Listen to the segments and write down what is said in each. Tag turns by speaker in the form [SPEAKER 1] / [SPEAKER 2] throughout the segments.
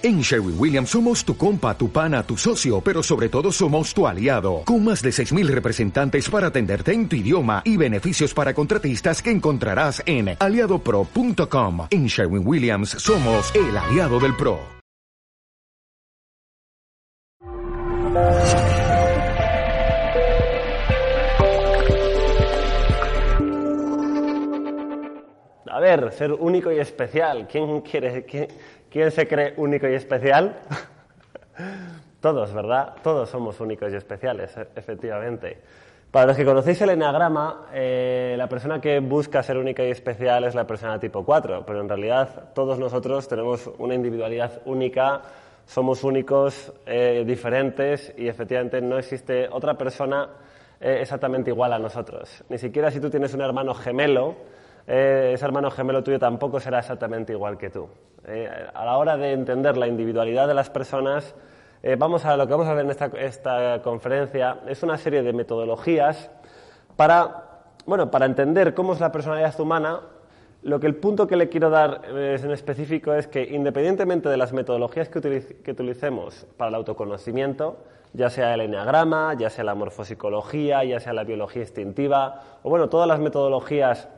[SPEAKER 1] En Sherwin Williams somos tu compa, tu pana, tu socio, pero sobre todo somos tu aliado, con más de 6.000 representantes para atenderte en tu idioma y beneficios para contratistas que encontrarás en aliadopro.com. En Sherwin Williams somos el aliado del PRO.
[SPEAKER 2] A ver, ser único y especial. ¿Quién quiere, quién, quién se cree único y especial? Todos, ¿verdad? Todos somos únicos y especiales, e- efectivamente. Para los que conocéis el eneagrama, eh, la persona que busca ser única y especial es la persona tipo 4, pero en realidad todos nosotros tenemos una individualidad única, somos únicos, eh, diferentes y efectivamente no existe otra persona eh, exactamente igual a nosotros. Ni siquiera si tú tienes un hermano gemelo, eh, ese hermano gemelo tuyo tampoco será exactamente igual que tú. Eh, a la hora de entender la individualidad de las personas, eh, vamos a lo que vamos a ver en esta, conferencia es una serie de metodologías para, bueno, para entender cómo es la personalidad humana. Lo que el punto que le quiero dar eh, en específico es que independientemente de las metodologías que utilicemos para el autoconocimiento, ya sea el enneagrama, ya sea la morfopsicología, ya sea la biología instintiva, o bueno, todas las metodologías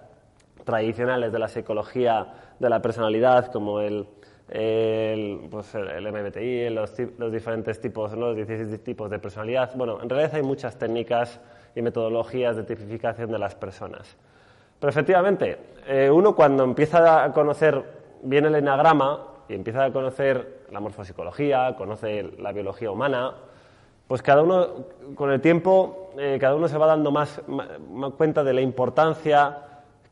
[SPEAKER 2] tradicionales de la psicología de la personalidad, como el, el, pues el- MBTI, los, diferentes tipos, los 16 tipos de personalidad. Bueno, en realidad hay muchas técnicas y metodologías de tipificación de las personas. Pero efectivamente, eh, uno cuando empieza a conocer bien el enagrama y empieza a conocer la morfopsicología, conoce la biología humana, pues cada uno, con el tiempo, eh, cada uno se va dando más cuenta de la importancia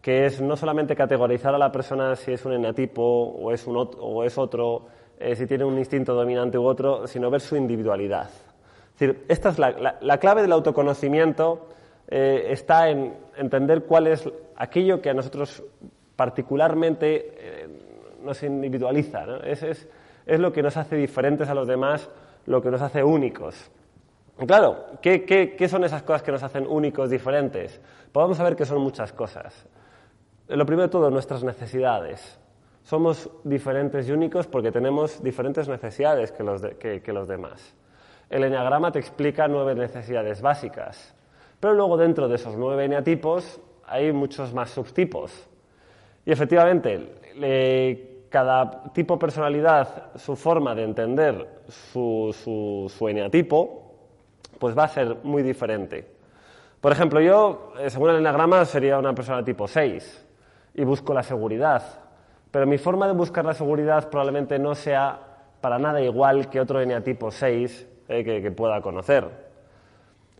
[SPEAKER 2] que es no solamente categorizar a la persona si es un enatipo o es, un ot- o es otro, eh, si tiene un instinto dominante u otro, sino ver su individualidad. Es decir, esta es la, la- la clave del autoconocimiento, eh, está en entender cuál es aquello que a nosotros particularmente eh, nos individualiza. ¿no? Es, es- es lo que nos hace diferentes a los demás, lo que nos hace únicos. Claro, ¿qué, qué, qué son esas cosas que nos hacen únicos, diferentes? Pues vamos a ver que son muchas cosas. Lo primero de todo, nuestras necesidades. Somos diferentes y únicos porque tenemos diferentes necesidades que los, que- los demás. El eneagrama te explica nueve necesidades básicas, pero luego dentro de esos nueve eneatipos hay muchos más subtipos. Y efectivamente, cada tipo de personalidad, su forma de entender su, su, su eneatipo, pues va a ser muy diferente. Por ejemplo, yo, eh, según el enagrama, sería una persona tipo 6 y busco la seguridad. Pero mi forma de buscar la seguridad probablemente no sea para nada igual que otro eneatipo 6 eh, que, que pueda conocer.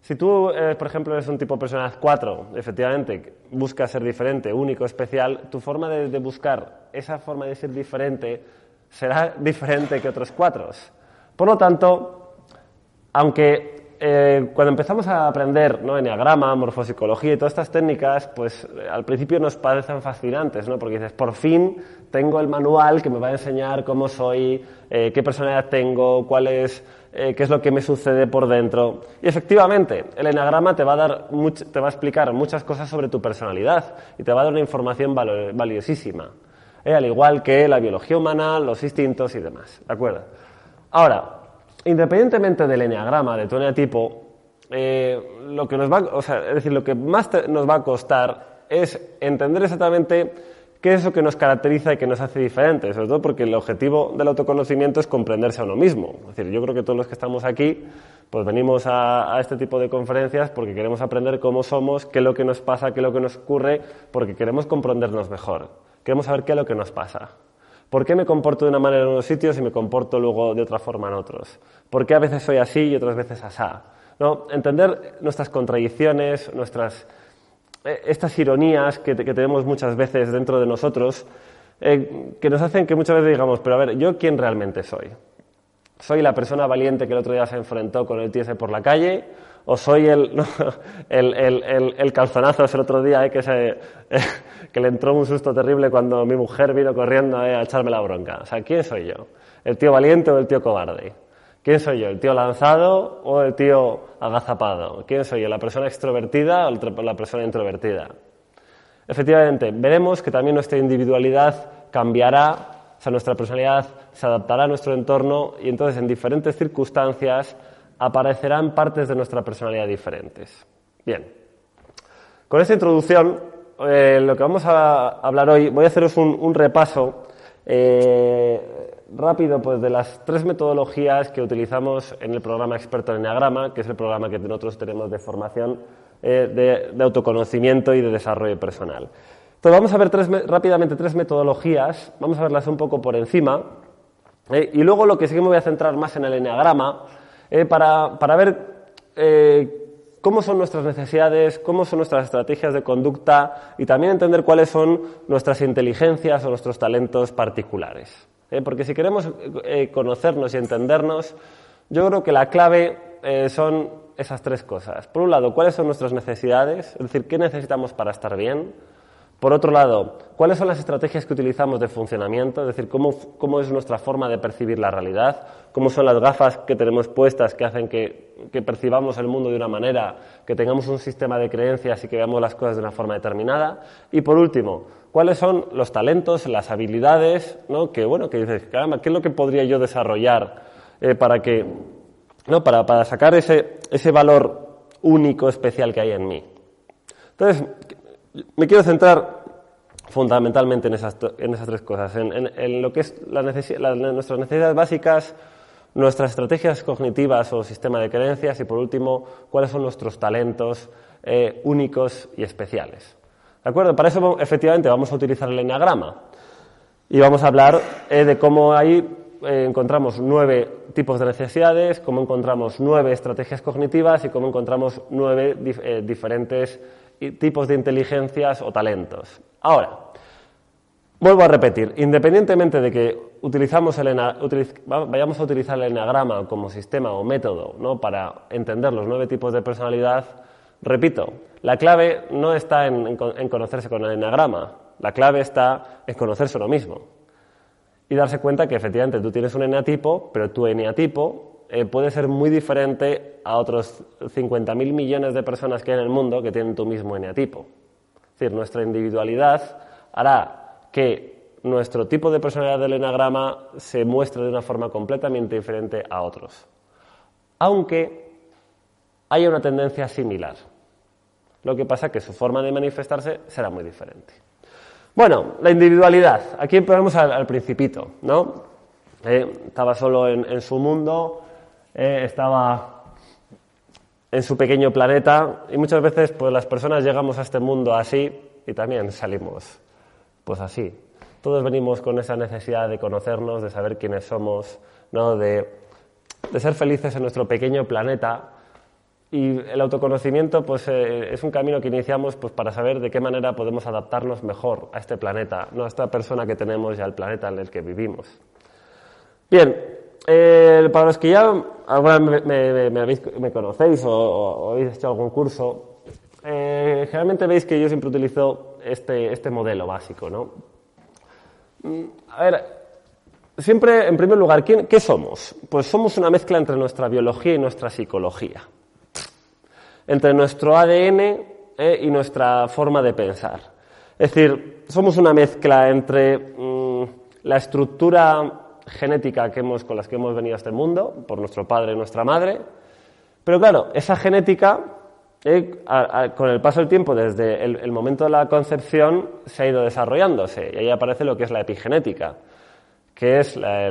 [SPEAKER 2] Si tú, eh, por ejemplo, eres un tipo de personalidad 4, efectivamente, buscas ser diferente, único, especial, tu forma de, de buscar esa forma de ser diferente será diferente que otros cuatros. Por lo tanto, aunque eh, cuando empezamos a aprender ¿no? enneagrama, morfopsicología y todas estas técnicas, pues eh, al principio nos parecen fascinantes, ¿no? porque dices, por fin tengo el manual que me va a enseñar cómo soy, eh, qué personalidad tengo, cuál es, eh, qué es lo que me sucede por dentro. Y efectivamente, el enneagrama te va a, dar much- te va a explicar muchas cosas sobre tu personalidad y te va a dar una información valo- valiosísima, ¿eh? al igual que la biología humana, los instintos y demás. ¿De acuerdo? Ahora, independientemente del eneagrama, de tu eneatipo, eh, lo que nos va, o sea, es decir, lo que más nos va a costar es entender exactamente qué es lo que nos caracteriza y que nos hace diferentes, sobre todo porque el objetivo del autoconocimiento es comprenderse a uno mismo. Es decir, yo creo que todos los que estamos aquí, pues venimos a, a este tipo de conferencias porque queremos aprender cómo somos, qué es lo que nos pasa, qué es lo que nos ocurre, porque queremos comprendernos mejor. Queremos saber qué es lo que nos pasa. ¿Por qué me comporto de una manera en unos sitios y me comporto luego de otra forma en otros? ¿Por qué a veces soy así y otras veces asá? ¿No? Entender nuestras contradicciones, nuestras, eh, estas ironías que, te- que tenemos muchas veces dentro de nosotros, eh, que nos hacen que muchas veces digamos, pero a ver, ¿yo quién realmente soy? ¿Soy la persona valiente que el otro día se enfrentó con el ese por la calle? ¿O soy el, el, el, el, calzonazo el otro día eh, que, se, que le entró un susto terrible cuando mi mujer vino corriendo eh, a echarme la bronca? O sea, ¿quién soy yo? ¿El tío valiente o el tío cobarde? ¿Quién soy yo? ¿El tío lanzado o el tío agazapado? ¿Quién soy yo? ¿La persona extrovertida o la persona introvertida? Efectivamente, veremos que también nuestra individualidad cambiará O sea, nuestra personalidad se adaptará a nuestro entorno y entonces en diferentes circunstancias aparecerán partes de nuestra personalidad diferentes. Bien, con esta introducción, eh, lo que vamos a hablar hoy, voy a haceros un, repaso eh, rápido pues, de las tres metodologías que utilizamos en el programa Experto en Enneagrama, que es el programa que nosotros tenemos de formación eh, de, autoconocimiento y de desarrollo personal. Entonces vamos a ver tres, rápidamente tres metodologías, vamos a verlas un poco por encima, y luego lo que sí que me voy a centrar más en el Enneagrama, para, para, ver cómo son nuestras necesidades, cómo son nuestras estrategias de conducta y también entender cuáles son nuestras inteligencias o nuestros talentos particulares. ¿eh? Porque si queremos eh, conocernos y entendernos, yo creo que la clave eh, son esas tres cosas. Por un lado, cuáles son nuestras necesidades, es decir, qué necesitamos para estar bien. Por otro lado, ¿cuáles son las estrategias que utilizamos de funcionamiento? Es decir, ¿cómo, es nuestra forma de percibir la realidad? ¿Cómo son las gafas que tenemos puestas que hacen que, percibamos el mundo de una manera, que tengamos un sistema de creencias y que veamos las cosas de una forma determinada? Y por último, ¿cuáles son los talentos, las habilidades, ¿no? que, bueno, que dices, caramba, ¿qué es lo que podría yo desarrollar eh, para, que, ¿no? para, para sacar ese, ese valor único, especial que hay en mí? Entonces, me quiero centrar fundamentalmente en esas, tres cosas, en, lo que es nuestras necesidades básicas, nuestras estrategias cognitivas o sistema de creencias y, por último, cuáles son nuestros talentos eh, únicos y especiales. ¿De acuerdo? Para eso, efectivamente, vamos a utilizar el enneagrama y vamos a hablar eh, de cómo ahí eh, encontramos nueve tipos de necesidades, cómo encontramos nueve estrategias cognitivas y cómo encontramos nueve diferentes tipos de inteligencias o talentos. Ahora, vuelvo a repetir, independientemente de que utilizamos el vayamos a utilizar el enagrama como sistema o método ¿no? para entender los nueve tipos de personalidad, repito, la clave no está en, conocerse con el enagrama, la clave está en conocerse uno mismo y darse cuenta que efectivamente tú tienes un eneatipo, pero tu eneatipo eh, puede ser muy diferente a otros 50.000 millones de personas que hay en el mundo que tienen tu mismo eneatipo. Es decir, nuestra individualidad hará que nuestro tipo de personalidad del enagrama se muestre de una forma completamente diferente a otros. Aunque haya una tendencia similar. Lo que pasa es que su forma de manifestarse será muy diferente. Bueno, la individualidad. Aquí ponemos al, principito, ¿no? Eh, estaba solo en su mundo, eh, estaba en su pequeño planeta y muchas veces pues las personas llegamos a este mundo así y también salimos pues así. Todos venimos con esa necesidad de conocernos, de saber quiénes somos, ¿no? de, de ser felices en nuestro pequeño planeta y el autoconocimiento pues, eh, es un camino que iniciamos pues, para saber de qué manera podemos adaptarnos mejor a este planeta, no a esta persona que tenemos y al planeta en el que vivimos. Bien, eh, para los que ya alguna me, conocéis o, habéis hecho algún curso, eh, generalmente veis que yo siempre utilizo este, este modelo básico, ¿no? Mm, a ver, siempre, en primer lugar, ¿qué somos? Pues somos una mezcla entre nuestra biología y nuestra psicología, entre nuestro ADN eh, y nuestra forma de pensar. Es decir, somos una mezcla entre mm, la estructura genética que hemos, con las que hemos venido a este mundo, por nuestro padre y nuestra madre. Pero claro, esa genética, eh, con el paso del tiempo, desde el, momento de la concepción, se ha ido desarrollándose. Y ahí aparece lo que es la epigenética, que es la,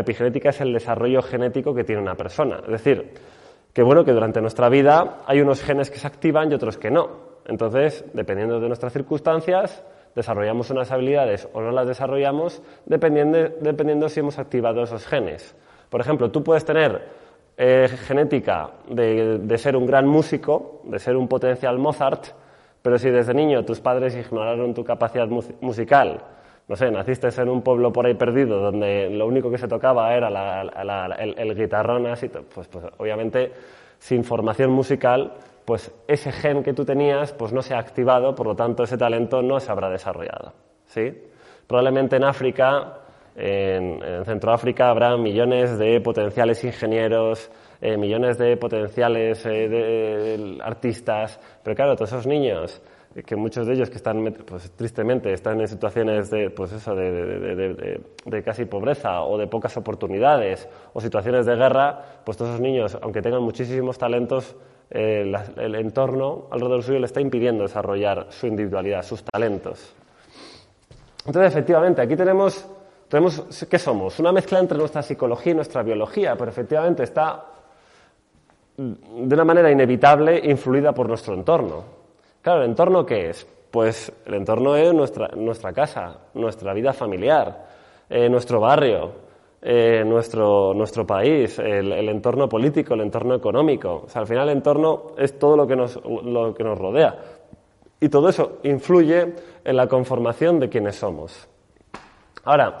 [SPEAKER 2] epigenética es el desarrollo genético que tiene una persona. Es decir, que bueno, que durante nuestra vida hay unos genes que se activan y otros que no. Entonces, dependiendo de nuestras circunstancias, desarrollamos unas habilidades o no las desarrollamos dependiendo, dependiendo si hemos activado esos genes. Por ejemplo, tú puedes tener eh, genética de, ser un gran músico, de ser un potencial Mozart, pero si desde niño tus padres ignoraron tu capacidad musical, no sé, naciste en un pueblo por ahí perdido donde lo único que se tocaba era el, el, guitarrón, así, pues, pues obviamente sin formación musical pues ese gen que tú tenías pues no se ha activado, por lo tanto ese talento no se habrá desarrollado. ¿sí? Probablemente en África, en, en Centroáfrica, habrá millones de potenciales ingenieros, eh, millones de potenciales eh, de, artistas, pero claro, todos esos niños que muchos de ellos que están, pues, tristemente, están en situaciones de, pues eso, de, de, casi pobreza o de pocas oportunidades o situaciones de guerra, pues todos esos niños, aunque tengan muchísimos talentos, eh, el entorno alrededor suyo le está impidiendo desarrollar su individualidad, sus talentos. Entonces, efectivamente, aquí tenemos, tenemos, ¿qué somos? Una mezcla entre nuestra psicología y nuestra biología, pero efectivamente está de una manera inevitable influida por nuestro entorno. Claro, ¿el entorno qué es? Pues el entorno es nuestra, casa, nuestra vida familiar, eh, nuestro barrio, eh, nuestro, nuestro país, el, entorno político, el entorno económico. Al final el entorno es todo lo que, nos, lo que nos rodea. Y todo eso influye en la conformación de quienes somos. Ahora,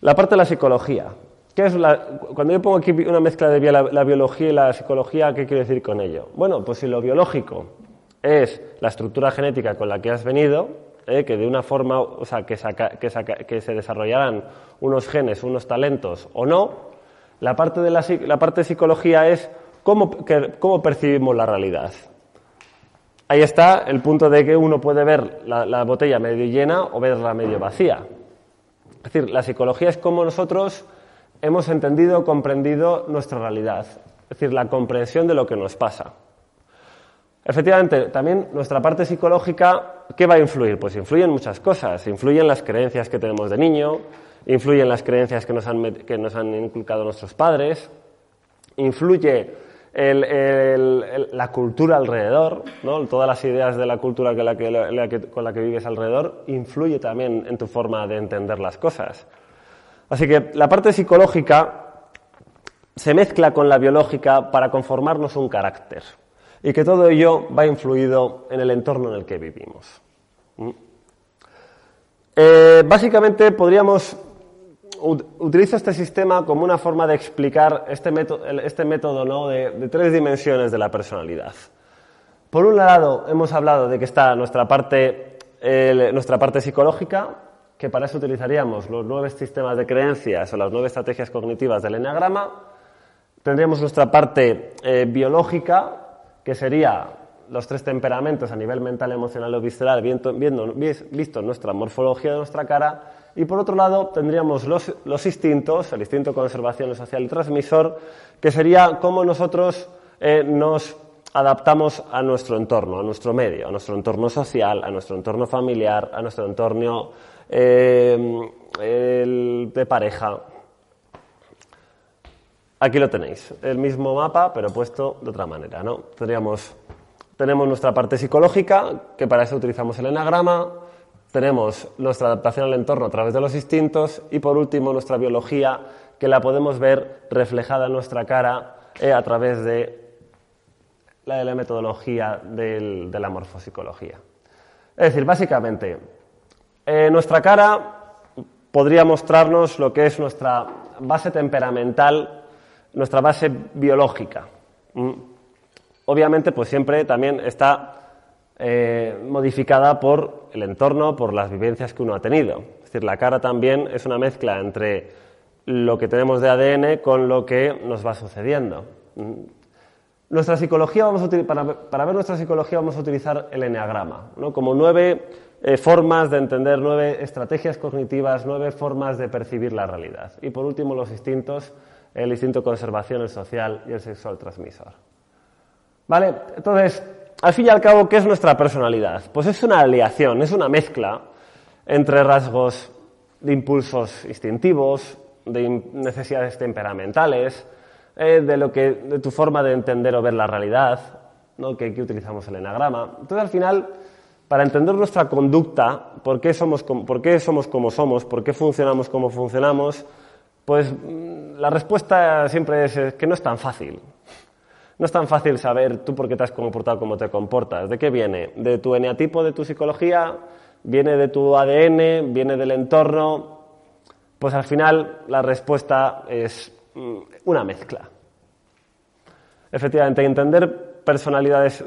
[SPEAKER 2] la parte de la psicología. ¿Qué es la, cuando yo pongo aquí una mezcla de la biología y la psicología, ¿qué quiero decir con ello? Bueno, pues si lo biológico es la estructura genética con la que has venido, eh, que de una forma, o sea, que, que, se desarrollarán unos genes, unos talentos o no, la parte de la, la parte psicología es cómo, cómo, percibimos la realidad. Ahí está el punto de que uno puede ver la, la botella medio llena o verla medio vacía. Es decir, la psicología es cómo nosotros hemos entendido, comprendido nuestra realidad. Es decir, la comprensión de lo que nos pasa. Efectivamente, también nuestra parte psicológica, ¿qué va a influir? Pues influyen muchas cosas. Influyen las creencias que tenemos de niño, influyen las creencias que nos han, que nos han inculcado nuestros padres, influye la cultura alrededor, ¿no? todas las ideas de la cultura con la que vives alrededor, influye también en tu forma de entender las cosas. Así que la parte psicológica se mezcla con la biológica para conformarnos un carácter y que todo ello va influido en el entorno en el que vivimos. ¿Mm? Eh, básicamente podríamos utilizo este sistema como una forma de explicar este método, este método ¿no? de, tres dimensiones de la personalidad. Por un lado, hemos hablado de que está nuestra parte, nuestra parte psicológica, que para eso utilizaríamos los nueve sistemas de creencias o las nueve estrategias cognitivas del enneagrama. Tendríamos nuestra parte eh, biológica, que sería los tres temperamentos a nivel mental, emocional o visceral, viendo, visto nuestra morfología de nuestra cara, y por otro lado tendríamos los, los instintos, el instinto de conservación social y transmisor, que sería cómo nosotros eh, nos adaptamos a nuestro entorno, a nuestro medio, a nuestro entorno social, a nuestro entorno familiar, a nuestro entorno eh, de pareja, Aquí lo tenéis, el mismo mapa, pero puesto de otra manera. ¿no? Tendríamos, tenemos nuestra parte psicológica, que para eso utilizamos el enagrama, tenemos nuestra adaptación al entorno a través de los instintos y por último nuestra biología, que la podemos ver reflejada en nuestra cara eh, a través de la, de la metodología de la morfopsicología. Es decir, básicamente, eh, nuestra cara podría mostrarnos lo que es nuestra base temperamental nuestra base biológica. Mm. Obviamente, pues siempre también está eh, modificada por el entorno, por las vivencias que uno ha tenido. Es decir, la cara también es una mezcla entre lo que tenemos de ADN con lo que nos va sucediendo. Mm. Nuestra psicología, vamos para, ver nuestra psicología vamos a utilizar el eneagrama, ¿no? como nueve eh, formas de entender, nueve estrategias cognitivas, nueve formas de percibir la realidad. Y por último, los instintos, el instinto de conservación, el social y el sexual transmisor. ¿Vale? Entonces, al fin y al cabo, ¿qué es nuestra personalidad? Pues es una aleación, es una mezcla entre rasgos de impulsos instintivos, de necesidades temperamentales, eh, de, lo que, de tu forma de entender o ver la realidad, ¿no? que aquí utilizamos el enagrama. Entonces, al final, para entender nuestra conducta, por qué somos, por qué somos como somos, por qué funcionamos como funcionamos, pues mm, la respuesta siempre es, que no es tan fácil. No es tan fácil saber tú por qué te has comportado como te comportas. ¿De qué viene? ¿De tu eneatipo, de tu psicología? ¿Viene de tu ADN? ¿Viene del entorno? Pues al final la respuesta es mm, una mezcla. Efectivamente, entender personalidades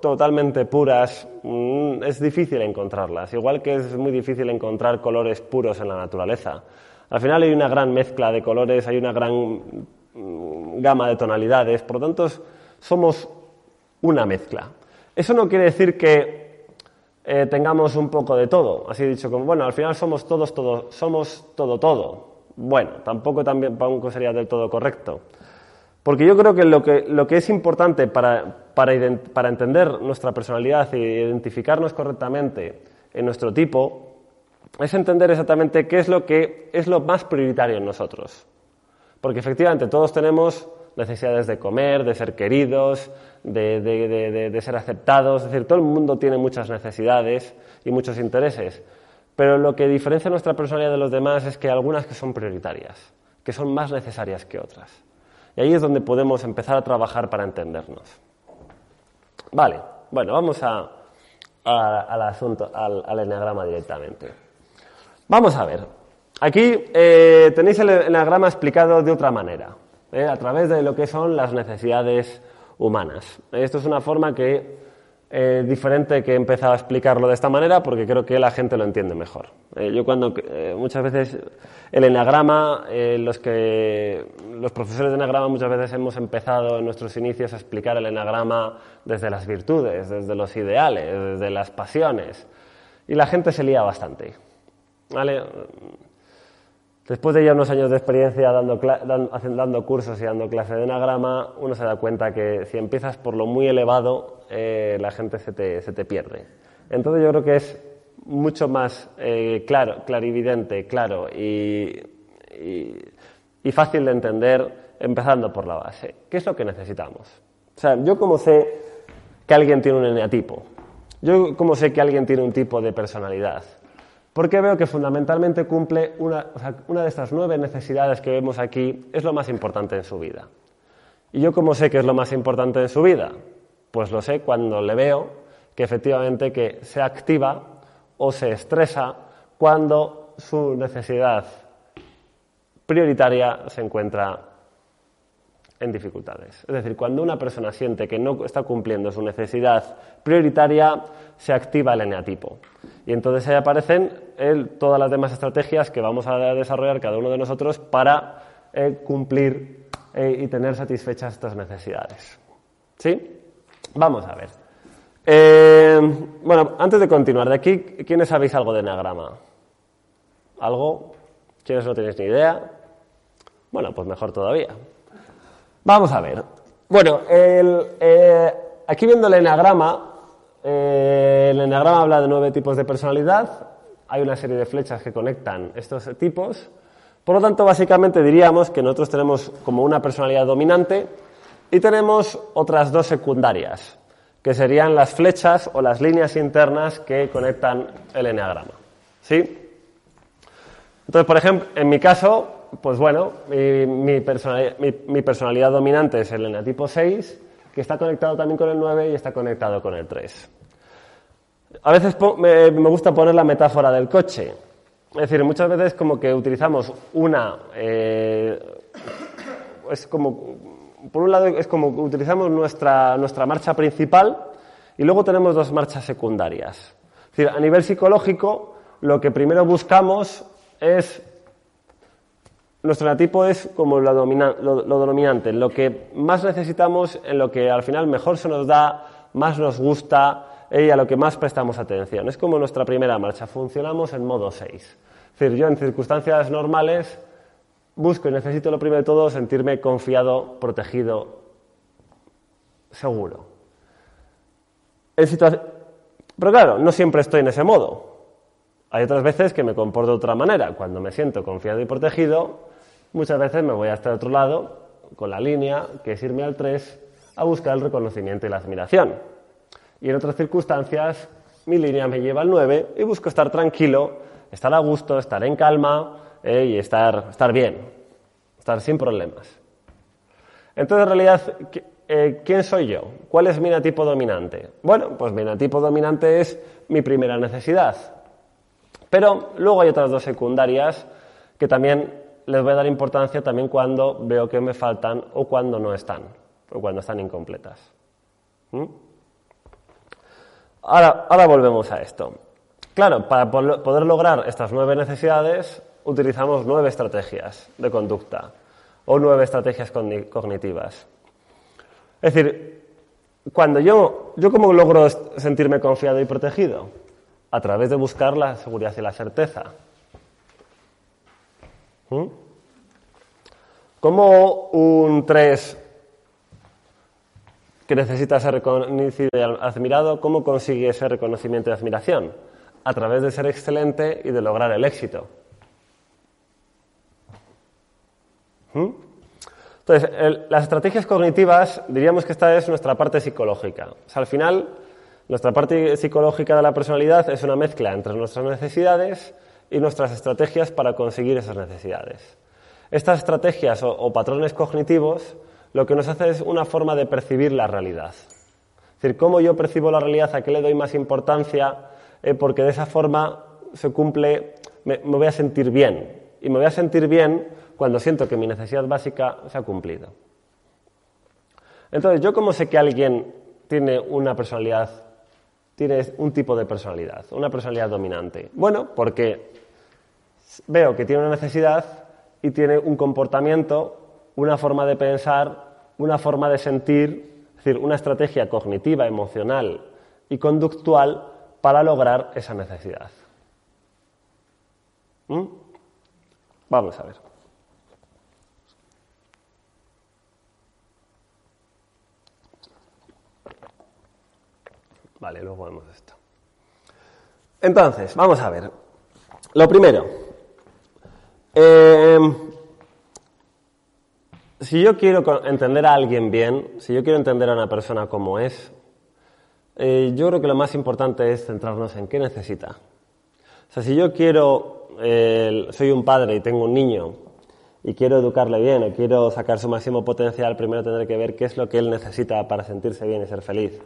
[SPEAKER 2] totalmente puras mm, es difícil encontrarlas, igual que es muy difícil encontrar colores puros en la naturaleza. Al final hay una gran mezcla de colores, hay una gran mm, gama de tonalidades, por lo tanto somos una mezcla. Eso no quiere decir que eh, tengamos un poco de todo. Así dicho, como, bueno, al final somos todos, todo, somos todo, todo. Bueno, tampoco, también, tampoco sería del todo correcto. Porque yo creo que lo que, lo que es importante para, para, para entender nuestra personalidad e identificarnos correctamente en nuestro tipo es entender exactamente qué es lo que es lo más prioritario en nosotros. Porque efectivamente todos tenemos necesidades de comer, de ser queridos, de, ser aceptados, es decir, todo el mundo tiene muchas necesidades y muchos intereses, pero lo que diferencia nuestra personalidad de los demás es que hay algunas que son prioritarias, que son más necesarias que otras. Y ahí es donde podemos empezar a trabajar para entendernos. Vale, bueno, vamos a, al asunto, al, al enneagrama directamente. Vamos a ver. Aquí eh, tenéis el enneagrama explicado de otra manera. ¿eh? a través de lo que son las necesidades humanas. Esto es una forma que eh, diferente que he empezado a explicarlo de esta manera porque creo que la gente lo entiende mejor. Eh, yo cuando muchas veces el enagrama, los que los profesores de enagrama muchas veces hemos empezado en nuestros inicios a explicar el enagrama desde las virtudes, desde los ideales, desde las pasiones y la gente se lía bastante. ¿Vale? Después de ya unos años de experiencia dando, cursos y dando clases de enagrama, uno se da cuenta que si empiezas por lo muy elevado, eh, la gente se te, se te, pierde. Entonces yo creo que es mucho más eh, claro, clarividente, claro y, y, fácil de entender empezando por la base. ¿Qué es lo que necesitamos? O sea, yo como sé que alguien tiene un eneatipo, yo como sé que alguien tiene un tipo de personalidad, porque veo que fundamentalmente cumple una, de estas nueve necesidades que vemos aquí, es lo más importante en su vida. ¿Y yo cómo sé que es lo más importante en su vida? Pues lo sé cuando le veo que efectivamente que se activa o se estresa cuando su necesidad prioritaria se encuentra en dificultades. Es decir, cuando una persona siente que no está cumpliendo su necesidad prioritaria, se activa el eneatipo. Y entonces ahí aparecen todas las demás estrategias que vamos a desarrollar cada uno de nosotros para eh, cumplir eh, y tener satisfechas estas necesidades. ¿Sí? Vamos a ver. Eh, bueno, antes de continuar, de aquí, ¿quiénes sabéis algo de enagrama? ¿Algo? ¿Quiénes no tenéis ni idea? Bueno, pues mejor todavía. Vamos a ver. Bueno, eh, aquí viendo el enagrama, eh, el enagrama habla de nueve tipos de personalidad. Hay una serie de flechas que conectan estos tipos. Por lo tanto, básicamente diríamos que nosotros tenemos como una personalidad dominante y tenemos otras dos secundarias, que serían las flechas o las líneas internas que conectan el enagrama. ¿Sí? Entonces, por ejemplo, en mi caso, pues bueno, mi, personalidad, dominante es el enatipo 6, que está conectado también con el 9 y está conectado con el 3. A veces me, gusta poner la metáfora del coche. Es decir, muchas veces como que utilizamos una... Eh, es como... Por un lado es como que utilizamos nuestra, nuestra marcha principal y luego tenemos dos marchas secundarias. Es decir, a nivel psicológico, lo que primero buscamos es nuestro enatipo es como lo, dominante, lo que más necesitamos, en lo que al final mejor se nos da, más nos gusta y a lo que más prestamos atención. Es como nuestra primera marcha, funcionamos en modo 6. Es decir, yo en circunstancias normales busco y necesito lo primero de todo sentirme confiado, protegido, seguro. Pero claro, no siempre estoy en ese modo. Hay otras veces que me comporto de otra manera. Cuando me siento confiado y protegido, muchas veces me voy hasta el otro lado con la línea, que es irme al 3, a buscar el reconocimiento y la admiración. Y en otras circunstancias, mi línea me lleva al 9 y busco estar tranquilo, estar a gusto, estar en calma eh, y estar, estar bien, estar sin problemas. Entonces, en realidad, eh, ¿quién soy yo? ¿Cuál es mi enatipo dominante? Bueno, pues mi enatipo dominante es mi primera necesidad. Pero luego hay otras dos secundarias que también les voy a dar importancia también cuando veo que me faltan o cuando no están, o cuando están incompletas. ¿Mm? Ahora, ahora volvemos a esto. Claro, para poder lograr estas nueve necesidades utilizamos nueve estrategias de conducta o nueve estrategias cognitivas. Es decir, cuando yo, yo cómo logro sentirme confiado y protegido, a través de buscar la seguridad y la certeza. ¿Mm? ¿Cómo un 3 que necesita ser reconocido y admirado, cómo consigue ese reconocimiento y admiración? A través de ser excelente y de lograr el éxito. ¿Mm? Entonces, las estrategias cognitivas, diríamos que esta es nuestra parte psicológica. Al final, nuestra parte psicológica de la personalidad es una mezcla entre nuestras necesidades y nuestras estrategias para conseguir esas necesidades. Estas estrategias o, patrones cognitivos lo que nos hace es una forma de percibir la realidad. Es decir, cómo yo percibo la realidad, a qué le doy más importancia, eh, porque de esa forma se cumple, me voy a sentir bien. Y me voy a sentir bien cuando siento que mi necesidad básica se ha cumplido. Entonces, ¿yo cómo sé que alguien tiene una personalidad, tiene un tipo de personalidad, una personalidad dominante? Bueno, porque veo que tiene una necesidad y tiene un comportamiento, una forma de pensar, una forma de sentir, es decir, una estrategia cognitiva, emocional y conductual para lograr esa necesidad. ¿Mm? Vamos a ver. Vale, luego vemos esto. Entonces, vamos a ver. Lo primero, em, si yo quiero entender a alguien bien, si yo quiero entender a una persona como es, eh, yo creo que lo más importante es centrarnos en qué necesita. O sea, si yo quiero, soy un padre y tengo un niño y quiero educarle bien o quiero sacar su máximo potencial, primero tendré que ver qué es lo que él necesita para sentirse bien y ser feliz.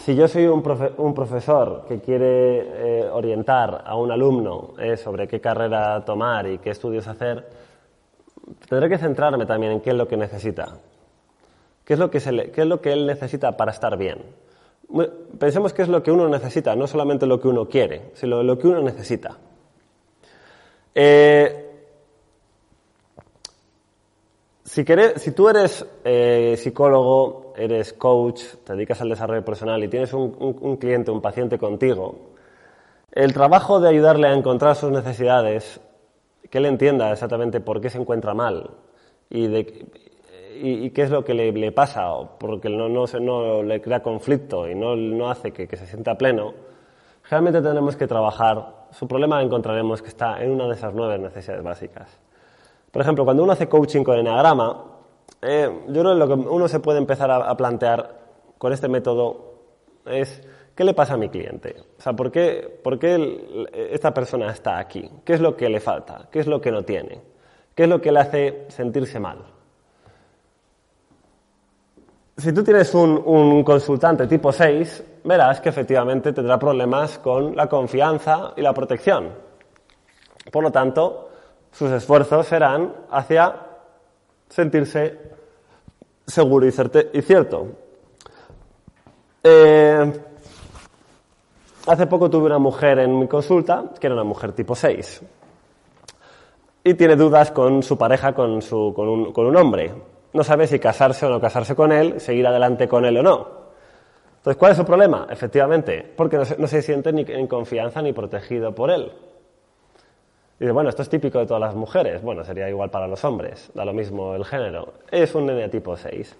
[SPEAKER 2] Si yo soy un, profesor que quiere eh, orientar a un alumno eh, sobre qué carrera tomar y qué estudios hacer, tendré que centrarme también en qué es lo que necesita. ¿Qué es lo que, es lo que él necesita para estar bien? Pensemos qué es lo que uno necesita, no solamente lo que uno quiere, sino lo que uno necesita. Eh, si, si, tú eres psicólogo eres coach, te dedicas al desarrollo personal y tienes un, cliente, un paciente contigo, el trabajo de ayudarle a encontrar sus necesidades, que él entienda exactamente por qué se encuentra mal y, qué es lo que le, pasa, porque no, no, le crea conflicto y no, hace que, se sienta pleno, realmente tenemos que trabajar. Su problema encontraremos que está en una de esas nueve necesidades básicas. Por ejemplo, cuando uno hace coaching con enagrama, eh, yo creo que lo que uno se puede empezar a, plantear con este método es ¿qué le pasa a mi cliente? O sea, ¿por qué, por qué esta persona está aquí? ¿Qué es lo que le falta? ¿Qué es lo que no tiene? ¿Qué es lo que le hace sentirse mal? Si tú tienes un, consultante tipo 6, verás que efectivamente tendrá problemas con la confianza y la protección. Por lo tanto, sus esfuerzos serán hacia sentirse seguro y, cierto. Eh, hace poco tuve una mujer en mi consulta, que era una mujer tipo 6, y tiene dudas con su pareja, con, su, con, un, con un hombre. No sabe si casarse o no casarse con él, seguir adelante con él o no. Entonces, ¿cuál es su problema? Efectivamente, porque no se, no se siente ni en confianza ni protegido por él. Y bueno, esto es típico de todas las mujeres. Bueno, sería igual para los hombres, da lo mismo el género. Es un tipo 6.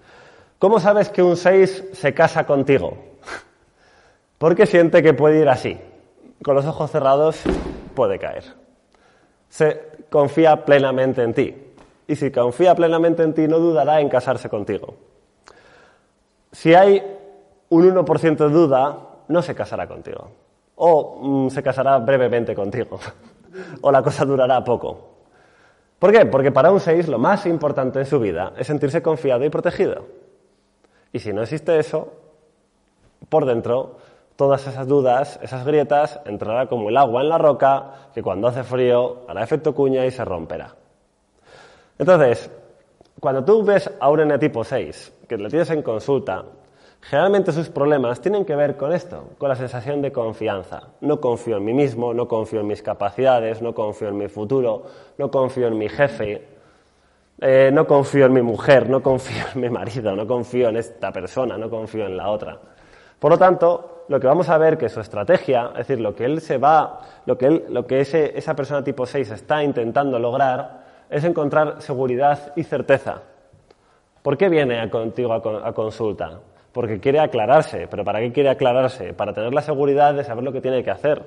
[SPEAKER 2] ¿Cómo sabes que un 6 se casa contigo? Porque siente que puede ir así. Con los ojos cerrados puede caer. Se confía plenamente en ti. Y si confía plenamente en ti, no dudará en casarse contigo. Si hay un 1% de duda, no se casará contigo. O mm, se casará brevemente contigo. o la cosa durará poco. ¿Por qué? Porque para un 6 lo más importante en su vida es sentirse confiado y protegido. Y si no existe eso, por dentro, todas esas dudas, esas grietas, entrará como el agua en la roca, que cuando hace frío hará efecto cuña y se romperá. Entonces, cuando tú ves a un N tipo 6, que le tienes en consulta, Generalmente sus problemas tienen que ver con esto, con la sensación de confianza. No confío en mí mismo, no confío en mis capacidades, no confío en mi futuro, no confío en mi jefe, eh, no confío en mi mujer, no confío en mi marido, no confío en esta persona, no confío en la otra. Por lo tanto, lo que vamos a ver que su estrategia, es decir, lo que él se va, lo que, él, lo que ese, esa persona tipo 6 está intentando lograr, es encontrar seguridad y certeza. ¿Por qué viene contigo a consulta? Porque quiere aclararse. ¿Pero para qué quiere aclararse? Para tener la seguridad de saber lo que tiene que hacer.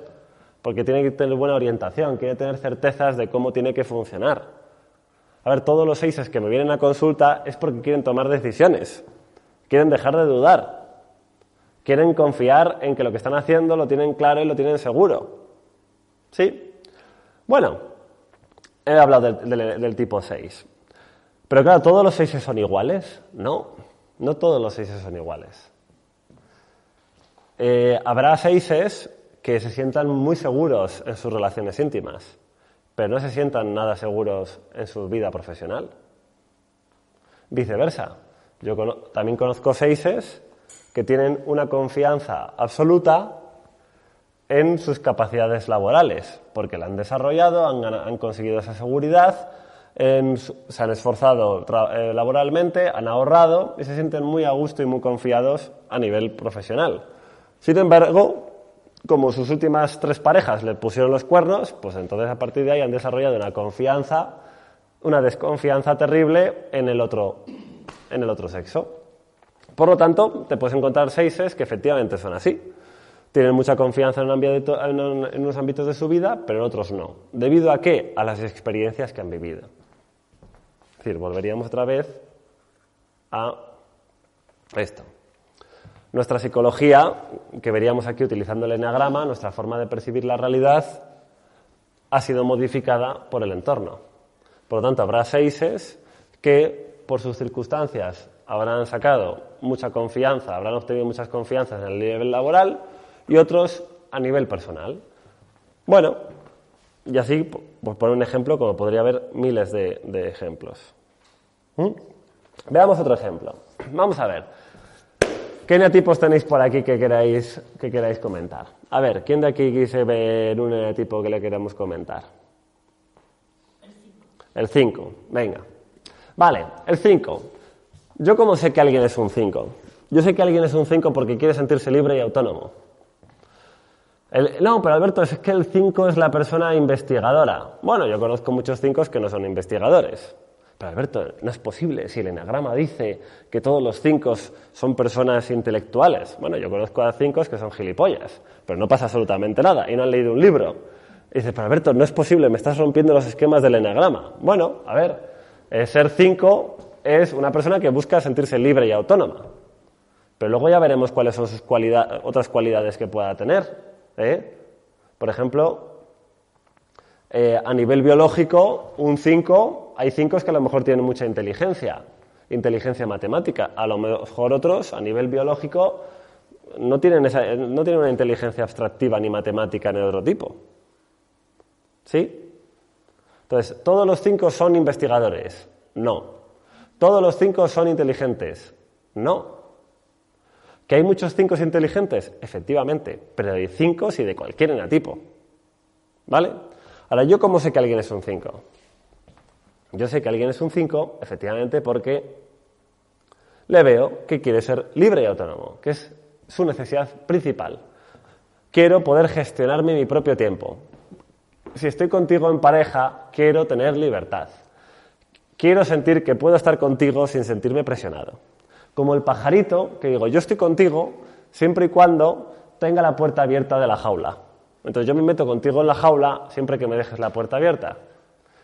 [SPEAKER 2] Porque tiene que tener buena orientación, quiere tener certezas de cómo tiene que funcionar. A ver, todos los seises que me vienen a consulta es porque quieren tomar decisiones, quieren dejar de dudar, quieren confiar en que lo que están haciendo lo tienen claro y lo tienen seguro. ¿Sí? Bueno, he hablado del, tipo 6. Pero claro, ¿todos los seises son iguales? No, no todos los seises son iguales. Eh, habrá seises que se sientan muy seguros en sus relaciones íntimas pero no se sientan nada seguros en su vida profesional. Viceversa, yo también conozco seises que tienen una confianza absoluta en sus capacidades laborales, porque la han desarrollado, han, conseguido esa seguridad, se han esforzado eh, laboralmente, han ahorrado y se sienten muy a gusto y muy confiados a nivel profesional. Sin embargo, como sus últimas tres parejas le pusieron los cuernos, pues entonces a partir de ahí han desarrollado una confianza, una desconfianza terrible en el otro, sexo. Por lo tanto, te puedes encontrar seises que efectivamente son así. Tienen mucha confianza en, en unos ámbitos de su vida, pero en otros no. ¿Debido a qué? A las experiencias que han vivido. Decir, volveríamos otra vez a esto. Nuestra psicología, que veríamos aquí utilizando el enagrama, nuestra forma de percibir la realidad, ha sido modificada por el entorno. Por lo tanto, habrá seises que, por sus circunstancias, habrán sacado mucha confianza, habrán obtenido muchas confianzas en el nivel laboral y otros a nivel personal. Bueno, y así, por poner un ejemplo, como podría haber miles de, ejemplos. ¿Mm? Veamos otro ejemplo. Vamos a ver. ¿Qué eneatipos tenéis por aquí que queráis, que queráis comentar? A ver, ¿quién de aquí quise ver un eneatipo que le queramos comentar? El 5. venga. Vale, el 5. ¿Yo cómo sé que alguien es un 5? Yo sé que alguien es un 5 porque quiere sentirse libre y autónomo. No, pero Alberto, es que el 5 es la persona investigadora. Bueno, yo conozco muchos 5 que no son investigadores. Pero Alberto, no es posible. Si el enagrama dice que todos los cinco son personas intelectuales. Bueno, yo conozco a cinco que son gilipollas, pero no pasa absolutamente nada y no han leído un libro. Y dice, pero Alberto, no es posible, me estás rompiendo los esquemas del enagrama. Bueno, a ver, eh, ser cinco es una persona que busca sentirse libre y autónoma. Pero luego ya veremos cuáles son sus otras cualidades que pueda tener. ¿Eh? Por ejemplo, eh, a nivel biológico, un 5, hay 5 que a lo mejor tienen mucha inteligencia, inteligencia matemática. A lo mejor otros, a nivel biológico, no tienen, no tienen una inteligencia abstractiva ni matemática ni otro tipo. ¿Sí? Entonces, ¿todos los 5 son investigadores? No. ¿Todos los 5 son inteligentes? No. ¿Que hay muchos 5 inteligentes? Efectivamente, pero hay 5 y de cualquier enatipo. ¿Vale? Ahora, ¿yo cómo sé que alguien es un 5? Yo sé que alguien es un 5, efectivamente, porque le veo que quiere ser libre y autónomo, que es su necesidad principal. Quiero poder gestionarme mi propio tiempo. Si estoy contigo en pareja, quiero tener libertad. Quiero sentir que puedo estar contigo sin sentirme presionado. Como el pajarito que digo, yo estoy contigo siempre y cuando tenga la puerta abierta de la jaula. Entonces yo me meto contigo en la jaula siempre que me dejes la puerta abierta.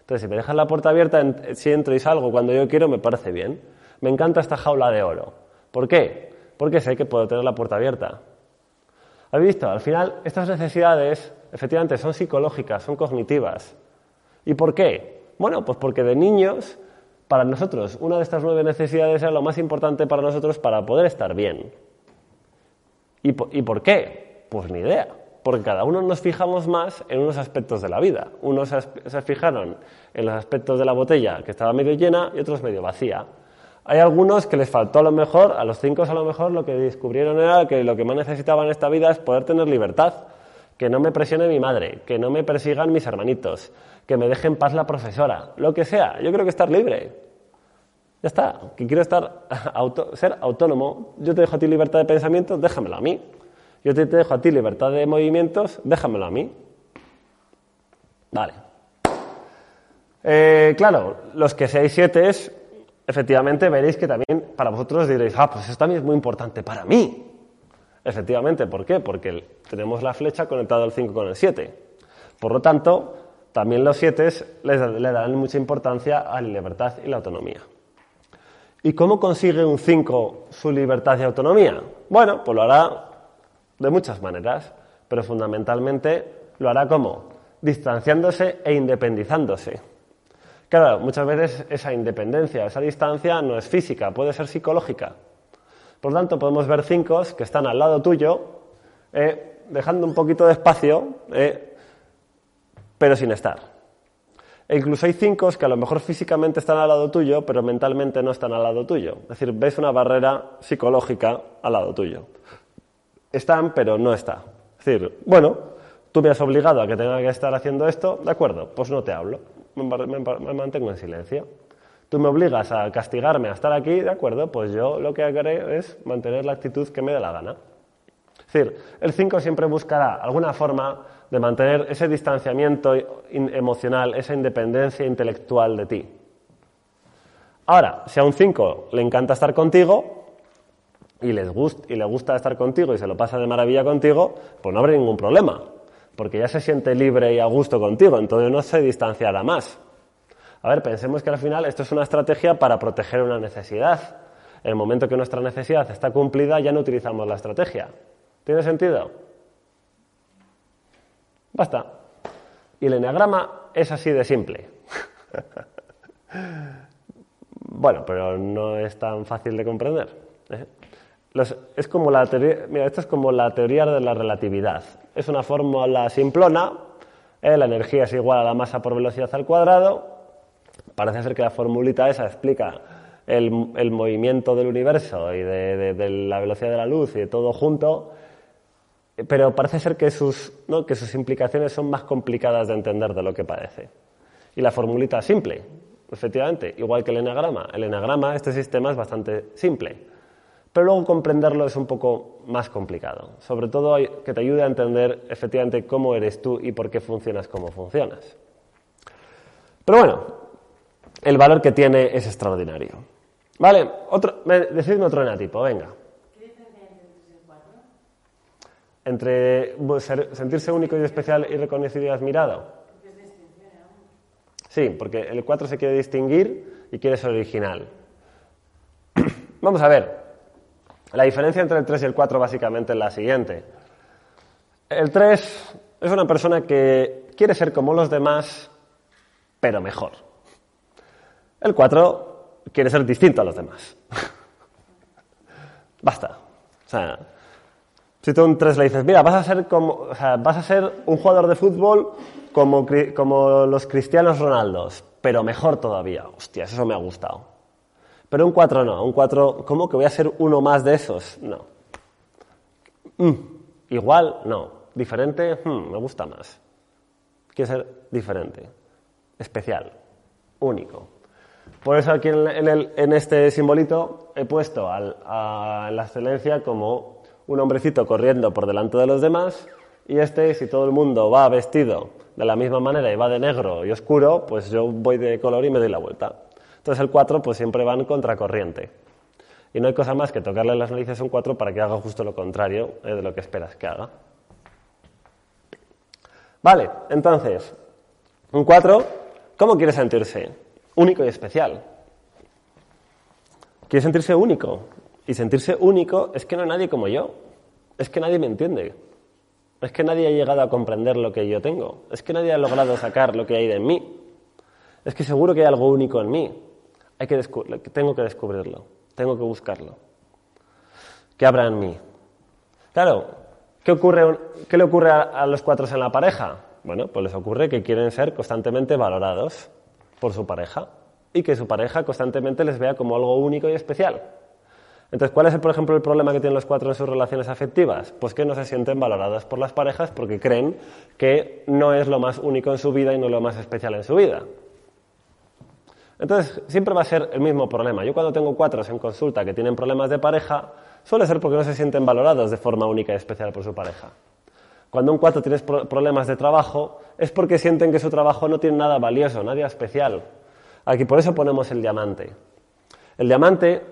[SPEAKER 2] Entonces si me dejas la puerta abierta, si entro y salgo cuando yo quiero, me parece bien. Me encanta esta jaula de oro. ¿Por qué? Porque sé que puedo tener la puerta abierta. ¿Habéis visto? Al final, estas necesidades, efectivamente, son psicológicas, son cognitivas. ¿Y por qué? Bueno, pues porque de niños, para nosotros, una de estas nueve necesidades era lo más importante para nosotros para poder estar bien. ¿Y, ¿Y por qué? Pues ni idea porque cada uno nos fijamos más en unos aspectos de la vida. Unos se fijaron en los aspectos de la botella que estaba medio llena y otros medio vacía. Hay algunos que les faltó a lo mejor, a los cinco a lo mejor lo que descubrieron era que lo que más necesitaban en esta vida es poder tener libertad, que no me presione mi madre, que no me persigan mis hermanitos, que me deje en paz la profesora, lo que sea. Yo creo que estar libre. Ya está, que quiero estar ser autónomo. Yo te dejo a ti libertad de pensamiento, déjamelo a mí. Yo te, dejo a ti libertad de movimientos, déjamelo a mí. Vale. Eh, claro, los que seáis siete es, efectivamente veréis que también para vosotros diréis, ah, pues eso también es muy importante para mí. Efectivamente, ¿por qué? Porque tenemos la flecha conectada al 5 con el 7. Por lo tanto, también los 7 le darán mucha importancia a la libertad y la autonomía. ¿Y cómo consigue un 5 su libertad y autonomía? Bueno, pues lo hará de muchas maneras, pero fundamentalmente lo hará como distanciándose e independizándose. Claro, muchas veces esa independencia, esa distancia no es física, puede ser psicológica. Por lo tanto, podemos ver cinco que están al lado tuyo, eh, dejando un poquito de espacio, eh, pero sin estar. E incluso hay cinco que a lo mejor físicamente están al lado tuyo, pero mentalmente no están al lado tuyo. Es decir, ves una barrera psicológica al lado tuyo. Están, pero no está. Es decir, bueno, tú me has obligado a que tenga que estar haciendo esto, de acuerdo, pues no te hablo, me mantengo en silencio tú me obligas a castigarme a estar aquí, de acuerdo, pues yo lo que haré es mantener la actitud que me dé la gana. Es decir, el 5 siempre buscará alguna forma de mantener ese distanciamiento emocional, esa independencia intelectual de ti. Ahora, si a un 5 le encanta estar contigo y, les y le gusta estar contigo y se lo pasa de maravilla contigo, pues no habrá ningún problema, porque ya se siente libre y a gusto contigo, entonces no se distanciará más. A ver, pensemos que al final esto es una estrategia para proteger una necesidad. En el momento que nuestra necesidad está cumplida, ya no utilizamos la estrategia. ¿Tiene sentido? Basta. Y el enneagrama es así de simple. bueno, pero no es tan fácil de comprender. ¿eh? es como la teoría, mira, esto es como la teoría de la relatividad. Es una fórmula simplona. ¿eh? La energía es igual a la masa por velocidad al cuadrado. Parece ser que la formulita esa explica el, movimiento del universo y de, la velocidad de la luz y de todo junto, pero parece ser que sus, que sus implicaciones son más complicadas de entender de lo que parece. Y la formulita simple, efectivamente, igual que el enagrama. El enagrama, este sistema es bastante simple, pero luego comprenderlo es un poco más complicado. Sobre todo que te ayude a entender efectivamente cómo eres tú y por qué funcionas como funcionas. Pero bueno, el valor que tiene es extraordinario. Vale, otro, decidme otro enatipo, venga. ¿Qué diferencia entre el 4? Entre sentirse único y especial y reconocido y admirado. Sí, porque el 4 se quiere distinguir y quiere ser original. Vamos a ver. La diferencia entre el 3 y el 4 básicamente es la siguiente. El 3 es una persona que quiere ser como los demás, pero mejor. El 4 quiere ser distinto a los demás. Basta. O sea, si tú un 3 le dices, mira, vas a ser como, vas a ser un jugador de fútbol como, como los cristianos Ronaldos, pero mejor todavía. Hostias, eso me ha gustado. Pero un 4 no, un 4, ¿cómo que voy a ser uno más de esos? No. Mm, igual, no. Diferente, hmm, me gusta más. Quiere ser diferente, especial, único. Por eso aquí en, este simbolito he puesto a la excelencia como un hombrecito corriendo por delante de los demás y este, si todo el mundo va vestido de la misma manera y va de negro y oscuro, pues yo voy de color y me doy la vuelta. Entonces el 4 pues siempre va en contracorriente. Y no hay cosa más que tocarle las narices a un 4 para que haga justo lo contrario eh, de lo que esperas que haga. Vale, entonces, un 4, ¿cómo quiere sentirse? único y especial. Quiere sentirse único. Y sentirse único es que no hay nadie como yo. Es que nadie me entiende. Es que nadie ha llegado a comprender lo que yo tengo. Es que nadie ha logrado sacar lo que hay de mí. Es que seguro que hay algo único en mí. Hay que tengo que descubrirlo. Tengo que buscarlo. ¿Qué habrá en mí? Claro, ¿qué, le ocurre a los cuatro en la pareja? Bueno, pues les ocurre que quieren ser constantemente valorados por su pareja y que su pareja constantemente les vea como algo único y especial. Entonces, ¿cuál es, por ejemplo, el problema que tienen los cuatro en sus relaciones afectivas? Pues que no se sienten valoradas por las parejas porque creen que no es lo más único en su vida y no lo más especial en su vida. Entonces, siempre va a ser el mismo problema. Yo cuando tengo cuatro en consulta que tienen problemas de pareja, suele ser porque no se sienten valorados de forma única y especial por su pareja. Cuando un cuatro tiene problemas de trabajo, es porque sienten que su trabajo no tiene nada valioso, nada especial. Aquí por eso ponemos el diamante. El diamante,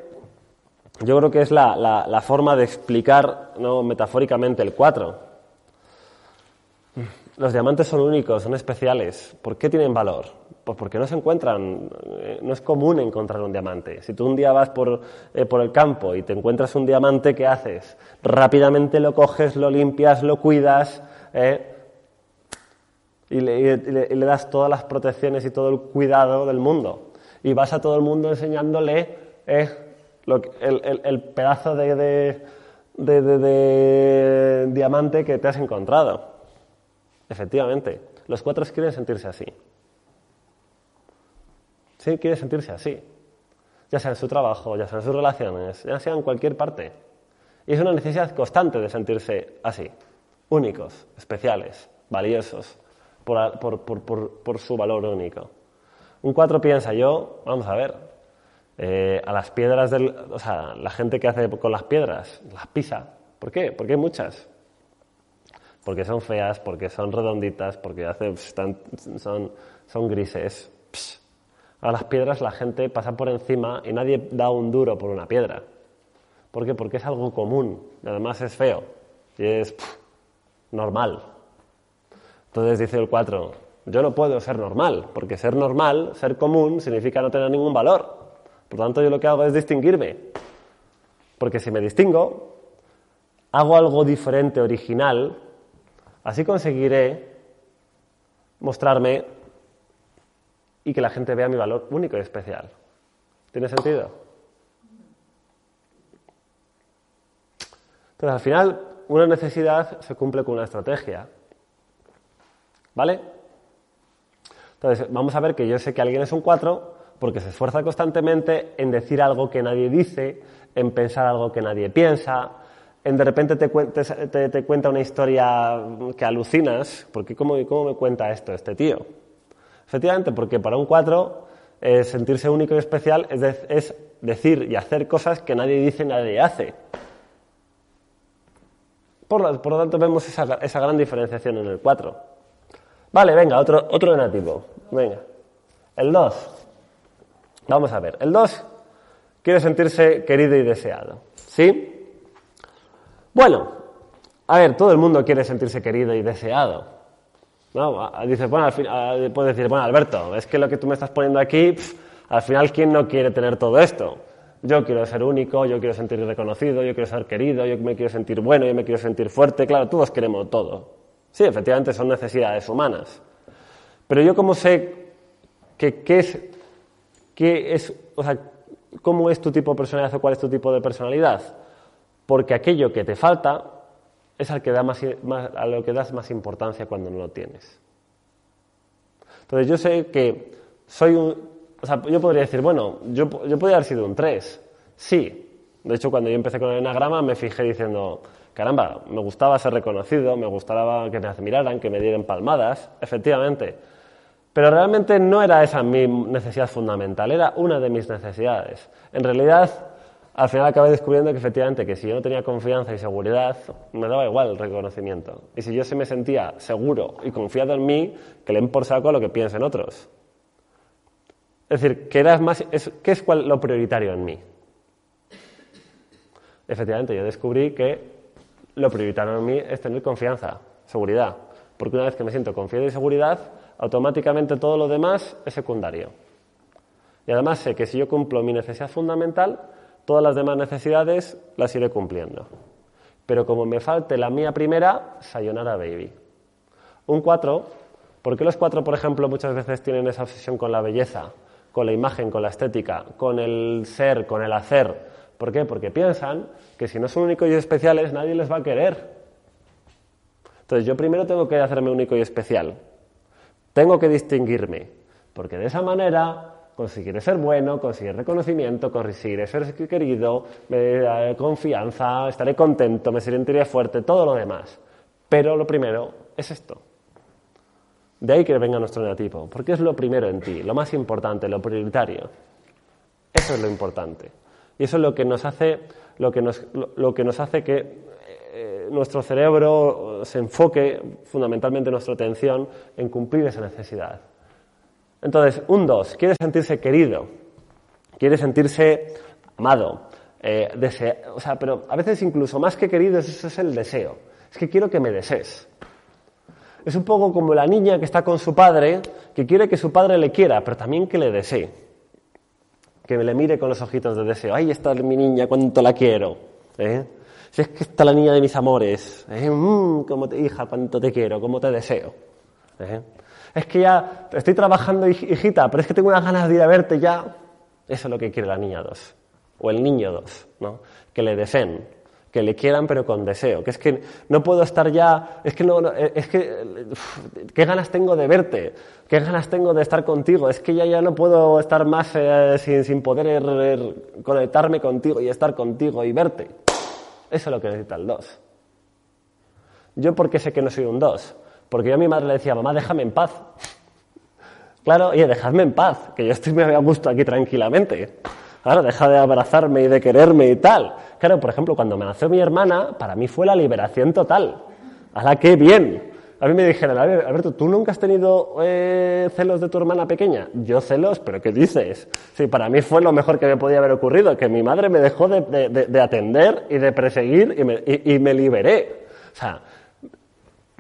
[SPEAKER 2] yo creo que es la, forma de explicar ¿no? metafóricamente el cuatro. Los diamantes son únicos, son especiales. ¿Por qué tienen valor? Pues porque no se encuentran, eh, no es común encontrar un diamante. Si tú un día vas por, eh, por el campo y te encuentras un diamante, ¿qué haces? Rápidamente lo coges, lo limpias, lo cuidas eh, y, le, das todas las protecciones y todo el cuidado del mundo. Y vas a todo el mundo enseñándole el, pedazo de, de diamante que te has encontrado. Efectivamente, los cuatro quieren sentirse así. Sí, quieren sentirse así. Ya sea en su trabajo, ya sea en sus relaciones, ya sea en cualquier parte. Y es una necesidad constante de sentirse así, únicos, especiales, valiosos, por, su valor único. Un cuatro piensa yo, vamos a ver, eh, a las piedras del. O sea, la gente que hace con las piedras, las pisa. ¿Por qué? Porque hay muchas porque son feas, porque son redonditas, porque hace, son, son grises. A las piedras la gente pasa por encima y nadie da un duro por una piedra. ¿Por qué? Porque es algo común y además es feo y es normal. Entonces dice el 4, yo no puedo ser normal, porque ser normal, ser común, significa no tener ningún valor. Por lo tanto, yo lo que hago es distinguirme. Porque si me distingo, hago algo diferente, original, Así conseguiré mostrarme y que la gente vea mi valor único y especial. ¿Tiene sentido? Entonces, al final, una necesidad se cumple con una estrategia. ¿Vale? Entonces, vamos a ver que yo sé que alguien es un 4 porque se esfuerza constantemente en decir algo que nadie dice, en pensar algo que nadie piensa, en de repente te, te, cuenta una historia que alucinas, porque ¿cómo, ¿cómo, me cuenta esto este tío? Efectivamente, porque para un cuatro eh, sentirse único y especial es, decir y hacer cosas que nadie dice, nadie hace. Por lo, por lo tanto, vemos esa, esa, gran diferenciación en el 4. Vale, venga, otro, otro nativo. Venga. El 2. Vamos a ver. El 2 quiere sentirse querido y deseado. ¿Sí? Bueno, a ver, todo el mundo quiere sentirse querido y deseado. ¿no? Dice, bueno, al puedes decir, bueno, Alberto, es que lo que tú me estás poniendo aquí, al final, ¿quién no quiere tener todo esto? Yo quiero ser único, yo quiero sentir reconocido, yo quiero ser querido, yo me quiero sentir bueno, yo me quiero sentir fuerte. Claro, todos queremos todo. Sí, efectivamente son necesidades humanas. Pero yo cómo sé que, qué es, qué es, o sea, cómo es tu tipo de personalidad o cuál es tu tipo de personalidad porque aquello que te falta es al que da más, a lo que das más importancia cuando no lo tienes. Entonces yo sé que soy un... O sea, yo podría decir, bueno, yo, yo podría haber sido un 3. Sí. De hecho, cuando yo empecé con el enagrama me fijé diciendo, caramba, me gustaba ser reconocido, me gustaba que me admiraran, que me dieran palmadas, efectivamente. Pero realmente no era esa mi necesidad fundamental, era una de mis necesidades. En realidad, al final acabé descubriendo que efectivamente que si yo no tenía confianza y seguridad, me daba igual el reconocimiento. Y si yo se me sentía seguro y confiado en mí, que le por saco lo que piensen otros. Es decir, ¿qué es, más, ¿qué es lo prioritario en mí? Efectivamente, yo descubrí que lo prioritario en mí es tener confianza, seguridad. Porque una vez que me siento confiado y seguridad, automáticamente todo lo demás es secundario. Y además sé que si yo cumplo mi necesidad fundamental, Todas las demás necesidades las iré cumpliendo. Pero como me falte la mía primera, sayonara baby. Un 4, ¿por qué los cuatro, por ejemplo, muchas veces tienen esa obsesión con la belleza, con la imagen, con la estética, con el ser, con el hacer? ¿Por qué? Porque piensan que si no son únicos y especiales, nadie les va a querer. Entonces yo primero tengo que hacerme único y especial. Tengo que distinguirme, porque de esa manera conseguiré ser bueno, conseguir reconocimiento, conseguiré ser querido, me daré confianza, estaré contento, me sentiré fuerte, todo lo demás. Pero lo primero es esto. De ahí que venga nuestro eneatipo, porque es lo primero en ti, lo más importante, lo prioritario. Eso es lo importante. Y eso es lo que nos hace, lo que nos, lo, que, nos hace que nuestro cerebro se enfoque fundamentalmente nuestra atención en cumplir esa necesidad. Entonces, un dos, quiere sentirse querido, quiere sentirse amado, eh, o sea, pero a veces incluso más que querido, eso es el deseo. Es que quiero que me desees. Es un poco como la niña que está con su padre, que quiere que su padre le quiera, pero también que le desee. Que me le mire con los ojitos de deseo. Ahí está mi niña, cuánto la quiero. ¿eh? Si es que está la niña de mis amores. ¿eh? Mm, como te, hija, cuánto te quiero, cómo te deseo. ¿eh? Es que ya estoy trabajando, hijita, pero es que tengo unas ganas de ir a verte ya. Eso es lo que quiere la niña 2. O el niño 2, ¿no? Que le deseen que le quieran pero con deseo, que es que no puedo estar ya, es que no, es que qué ganas tengo de verte, qué ganas tengo de estar contigo, es que ya ya no puedo estar más eh, sin, sin, poder er, er, conectarme contigo y estar contigo y verte. Eso es lo que necesita el 2. Yo porque sé que no soy un 2, porque yo a mi madre le decía, mamá, déjame en paz. Claro, oye, dejadme en paz, que yo estoy muy a gusto aquí tranquilamente. Claro, deja de abrazarme y de quererme y tal. Claro, por ejemplo, cuando me nació mi hermana, para mí fue la liberación total. ¡Hala, qué bien! A mí me dijeron, Alberto, ¿tú nunca has tenido eh, celos de tu hermana pequeña? Yo celos, pero ¿qué dices? Sí, para mí fue lo mejor que me podía haber ocurrido, que mi madre me dejó de, atender y de perseguir y me, y me liberé. O sea,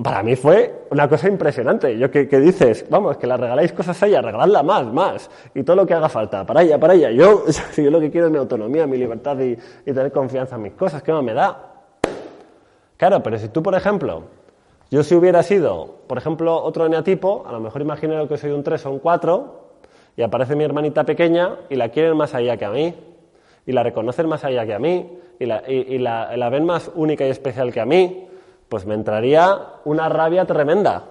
[SPEAKER 2] para mí fue una cosa impresionante. Yo que, dices, vamos, que la regaláis cosas a ella, regaladla más, más, y todo lo que haga falta, para ella, para ella. Yo, yo lo que quiero es mi autonomía, mi libertad y, tener confianza en mis cosas, ¿qué más me da? Claro, pero si tú, por ejemplo, yo si hubiera sido, por ejemplo, otro eneatipo, a lo mejor imagino que soy un 3 o un 4, y aparece mi hermanita pequeña y la quieren más allá que a mí, y la reconocen más allá que a mí, y la, y la ven más única y especial que a mí, pues me entraría una rabia tremenda,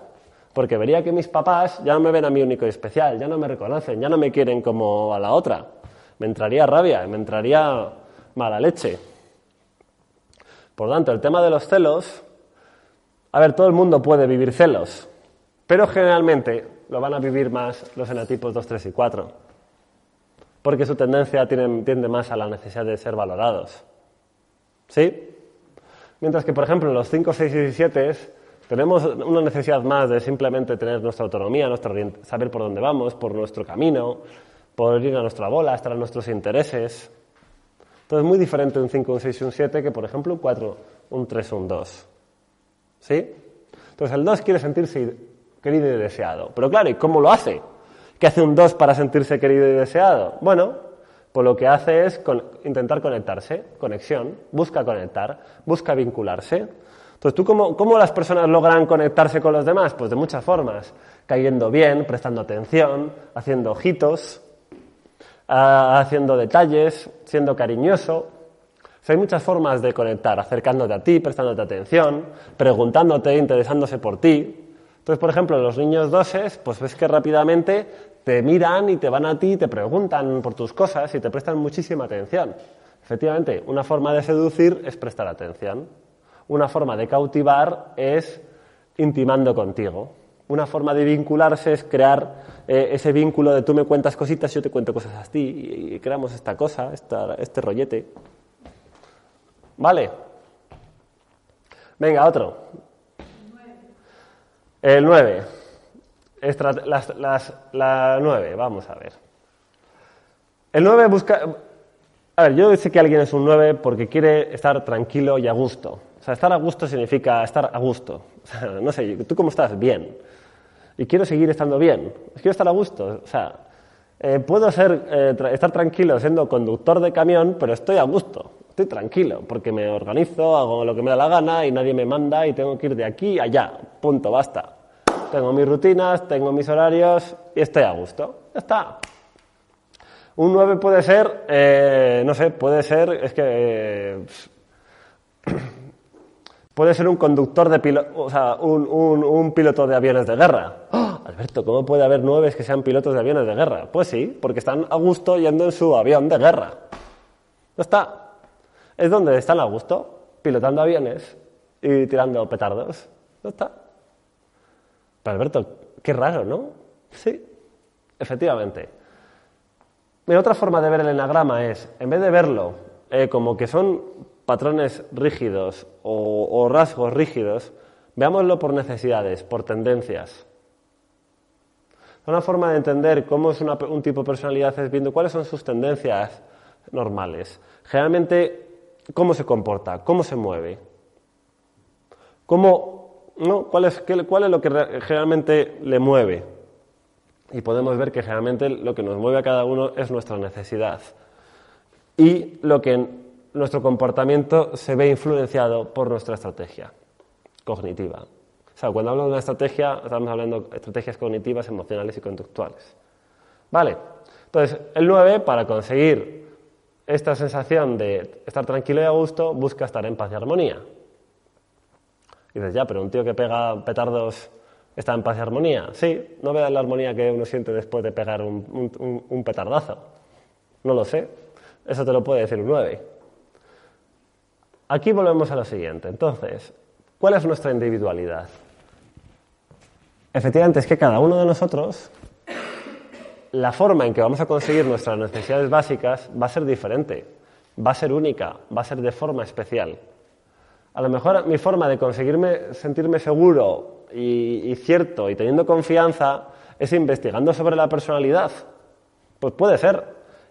[SPEAKER 2] porque vería que mis papás ya no me ven a mí único y especial, ya no me reconocen, ya no me quieren como a la otra. Me entraría rabia, me entraría mala leche. Por tanto, el tema de los celos, a ver, todo el mundo puede vivir celos, pero generalmente lo van a vivir más los enatipos 2, 3 y 4, porque su tendencia tiende más a la necesidad de ser valorados. ¿Sí? Mientras que, por ejemplo, en los 5, 6 y 7 tenemos una necesidad más de simplemente tener nuestra autonomía, nuestra, saber por dónde vamos, por nuestro camino, por ir a nuestra bola, estar en nuestros intereses. Entonces, es muy diferente un 5, un 6 y un 7 que, por ejemplo, un 4, un 3 o un 2. ¿Sí? Entonces, el 2 quiere sentirse querido y deseado. Pero claro, ¿y cómo lo hace? ¿Qué hace un 2 para sentirse querido y deseado? Bueno, pues lo que hace es intentar conectarse, conexión, busca conectar, busca vincularse. Entonces, ¿tú cómo, cómo, las personas logran conectarse con los demás? Pues de muchas formas, cayendo bien, prestando atención, haciendo ojitos, ah, haciendo detalles, siendo cariñoso. Hay muchas formas de conectar, acercándote a ti, prestándote atención, preguntándote, interesándose por ti. Entonces, por ejemplo, los niños doses, pues ves que rápidamente te miran y te van a ti, te preguntan por tus cosas y te prestan muchísima atención. Efectivamente, una forma de seducir es prestar atención. Una forma de cautivar es intimando contigo. Una forma de vincularse es crear eh, ese vínculo de tú me cuentas cositas, yo te cuento cosas a ti y, creamos esta cosa, este rollete. ¿Vale? Venga, otro. El 9 la 9, vamos a ver. El 9 busca... A ver, yo sé que alguien es un 9 porque quiere estar tranquilo y a gusto. O sea, estar a gusto significa estar a gusto. O sea, no sé, ¿tú cómo estás? Bien. Y quiero seguir estando bien. Quiero estar a gusto. O sea, eh, puedo ser, eh, estar tranquilo siendo conductor de camión, pero estoy a gusto. Estoy tranquilo porque me organizo, hago lo que me da la gana y nadie me manda y tengo que ir de aquí a allá. Punto, basta tengo mis rutinas, tengo mis horarios y estoy a gusto. Ya está. Un 9 puede ser, eh, no sé, puede ser, es que... Eh, puede ser un conductor de piloto, o sea, un, piloto de aviones de guerra. ¡Ah! Alberto, ¿cómo puede haber nueve que sean pilotos de aviones de guerra? Pues sí, porque están a gusto yendo en su avión de guerra. Ya está. Es donde están a gusto, pilotando aviones y tirando petardos. Ya está. Pero Alberto, Qué raro, ¿no? Sí, efectivamente. Otra forma de ver el enagrama es, en vez de verlo eh, como que son patrones rígidos o, rasgos rígidos, veámoslo por necesidades, por tendencias. Una forma de entender cómo es un tipo de personalidad es viendo cuáles son sus tendencias normales. Generalmente, cómo se comporta, cómo se mueve. Cómo, ¿no? ¿Cuál, es, ¿Cuál es lo que generalmente le mueve? Y podemos ver que generalmente lo que nos mueve a cada uno es nuestra necesidad. Y lo que nuestro comportamiento se ve influenciado por nuestra estrategia cognitiva. O sea, cuando hablo de una estrategia, estamos hablando de estrategias cognitivas, emocionales y conductuales. Vale, entonces el 9, para conseguir esta sensación de estar tranquilo y a gusto, busca estar en paz y armonía. Y dices, ya, pero un tío que pega petardos está en paz y armonía. Sí, no veas la armonía que uno siente después de pegar un, petardazo. No lo sé. Eso te lo puede decir un 9. Aquí volvemos a lo siguiente. Entonces, ¿cuál es nuestra individualidad? Efectivamente, es que cada uno de nosotros, la forma en que vamos a conseguir nuestras necesidades básicas va a ser diferente, va a ser única, va a ser de forma especial. A lo mejor mi forma de conseguirme sentirme seguro y, cierto y teniendo confianza es investigando sobre la personalidad. Pues puede ser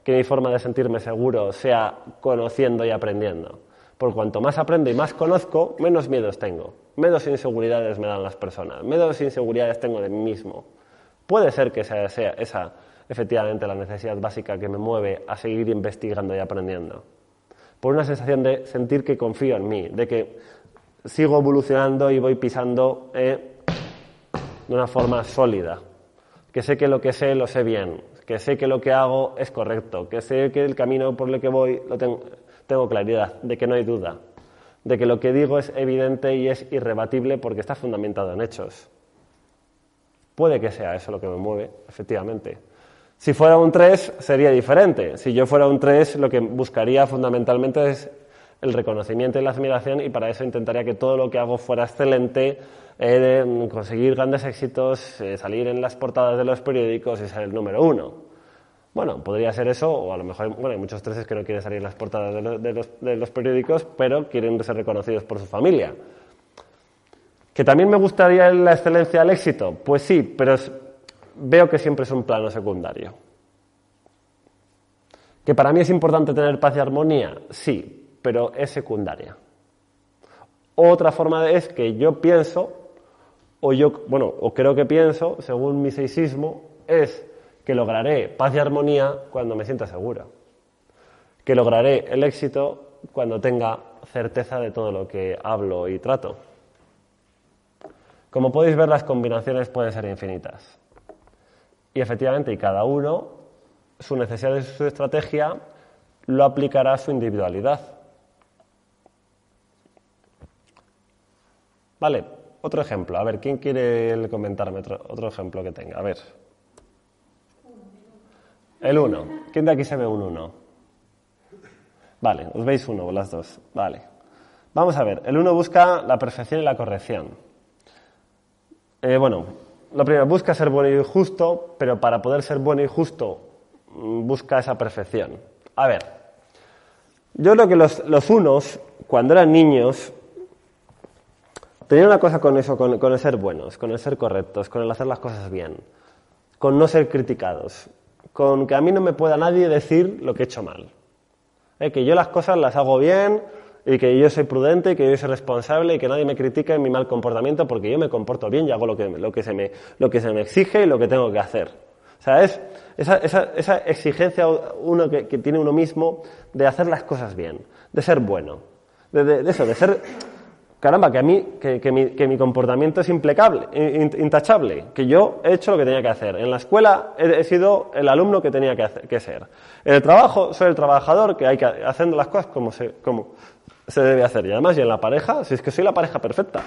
[SPEAKER 2] que mi forma de sentirme seguro sea conociendo y aprendiendo. Por cuanto más aprendo y más conozco, menos miedos tengo, menos inseguridades me dan las personas, menos inseguridades tengo de mí mismo. Puede ser que sea, sea esa efectivamente la necesidad básica que me mueve a seguir investigando y aprendiendo. Por una sensación de sentir que confío en mí, de que sigo evolucionando y voy pisando eh, de una forma sólida, que sé que lo que sé lo sé bien, que sé que lo que hago es correcto, que sé que el camino por el que voy lo tengo, tengo claridad de que no hay duda, de que lo que digo es evidente y es irrebatible porque está fundamentado en hechos. Puede que sea eso lo que me mueve, efectivamente. Si fuera un 3 sería diferente. Si yo fuera un 3 lo que buscaría fundamentalmente es el reconocimiento y la admiración y para eso intentaría que todo lo que hago fuera excelente, eh, conseguir grandes éxitos, eh, salir en las portadas de los periódicos y ser el número uno. Bueno, podría ser eso, o a lo mejor, bueno, hay muchos treses que no quieren salir en las portadas de, los, periódicos, pero quieren ser reconocidos por su familia. ¿Que también me gustaría la excelencia al éxito? Pues sí, pero veo que siempre es un plano secundario. ¿Que para mí es importante tener paz y armonía? Sí, pero es secundaria. Otra forma es que yo pienso, o yo, bueno, o creo que pienso, según mi seisismo, es que lograré paz y armonía cuando me sienta seguro, que lograré el éxito cuando tenga certeza de todo lo que hablo y trato. Como podéis ver, las combinaciones pueden ser infinitas. Y efectivamente, y cada uno, su necesidad y su estrategia lo aplicará a su individualidad. Vale, otro ejemplo. A ver, ¿quién quiere comentarme otro, otro ejemplo que tenga? A ver. El 1. ¿Quién de aquí se ve un 1? Vale, os veis uno, las dos. Vale. Vamos a ver, el 1 busca la perfección y la corrección. Eh, bueno, lo primero, busca ser bueno y justo, pero para poder ser bueno y justo mm, busca esa perfección. A ver, yo creo que los, los unos, cuando eran niños, tenían una cosa con eso, con, con el ser buenos, con el ser correctos, con el hacer las cosas bien, con no ser criticados con que a mí no me pueda nadie decir lo que he hecho mal. ¿Eh? Que yo las cosas las hago bien y que yo soy prudente que yo soy responsable y que nadie me critique en mi mal comportamiento porque yo me comporto bien y hago lo que, lo que, se, me, lo que se me exige y lo que tengo que hacer. O sea, es esa, esa, esa exigencia uno que, que, tiene uno mismo de hacer las cosas bien, de ser bueno, de, de, de eso, de ser caramba, que a mí, que, mi, comportamiento es impecable, intachable, que yo he hecho lo que tenía que hacer. En la escuela he, sido el alumno que tenía que, ser. En el trabajo soy el trabajador que hay que haciendo las cosas como se, como se debe hacer. Y además, y en la pareja, si es que soy la pareja perfecta.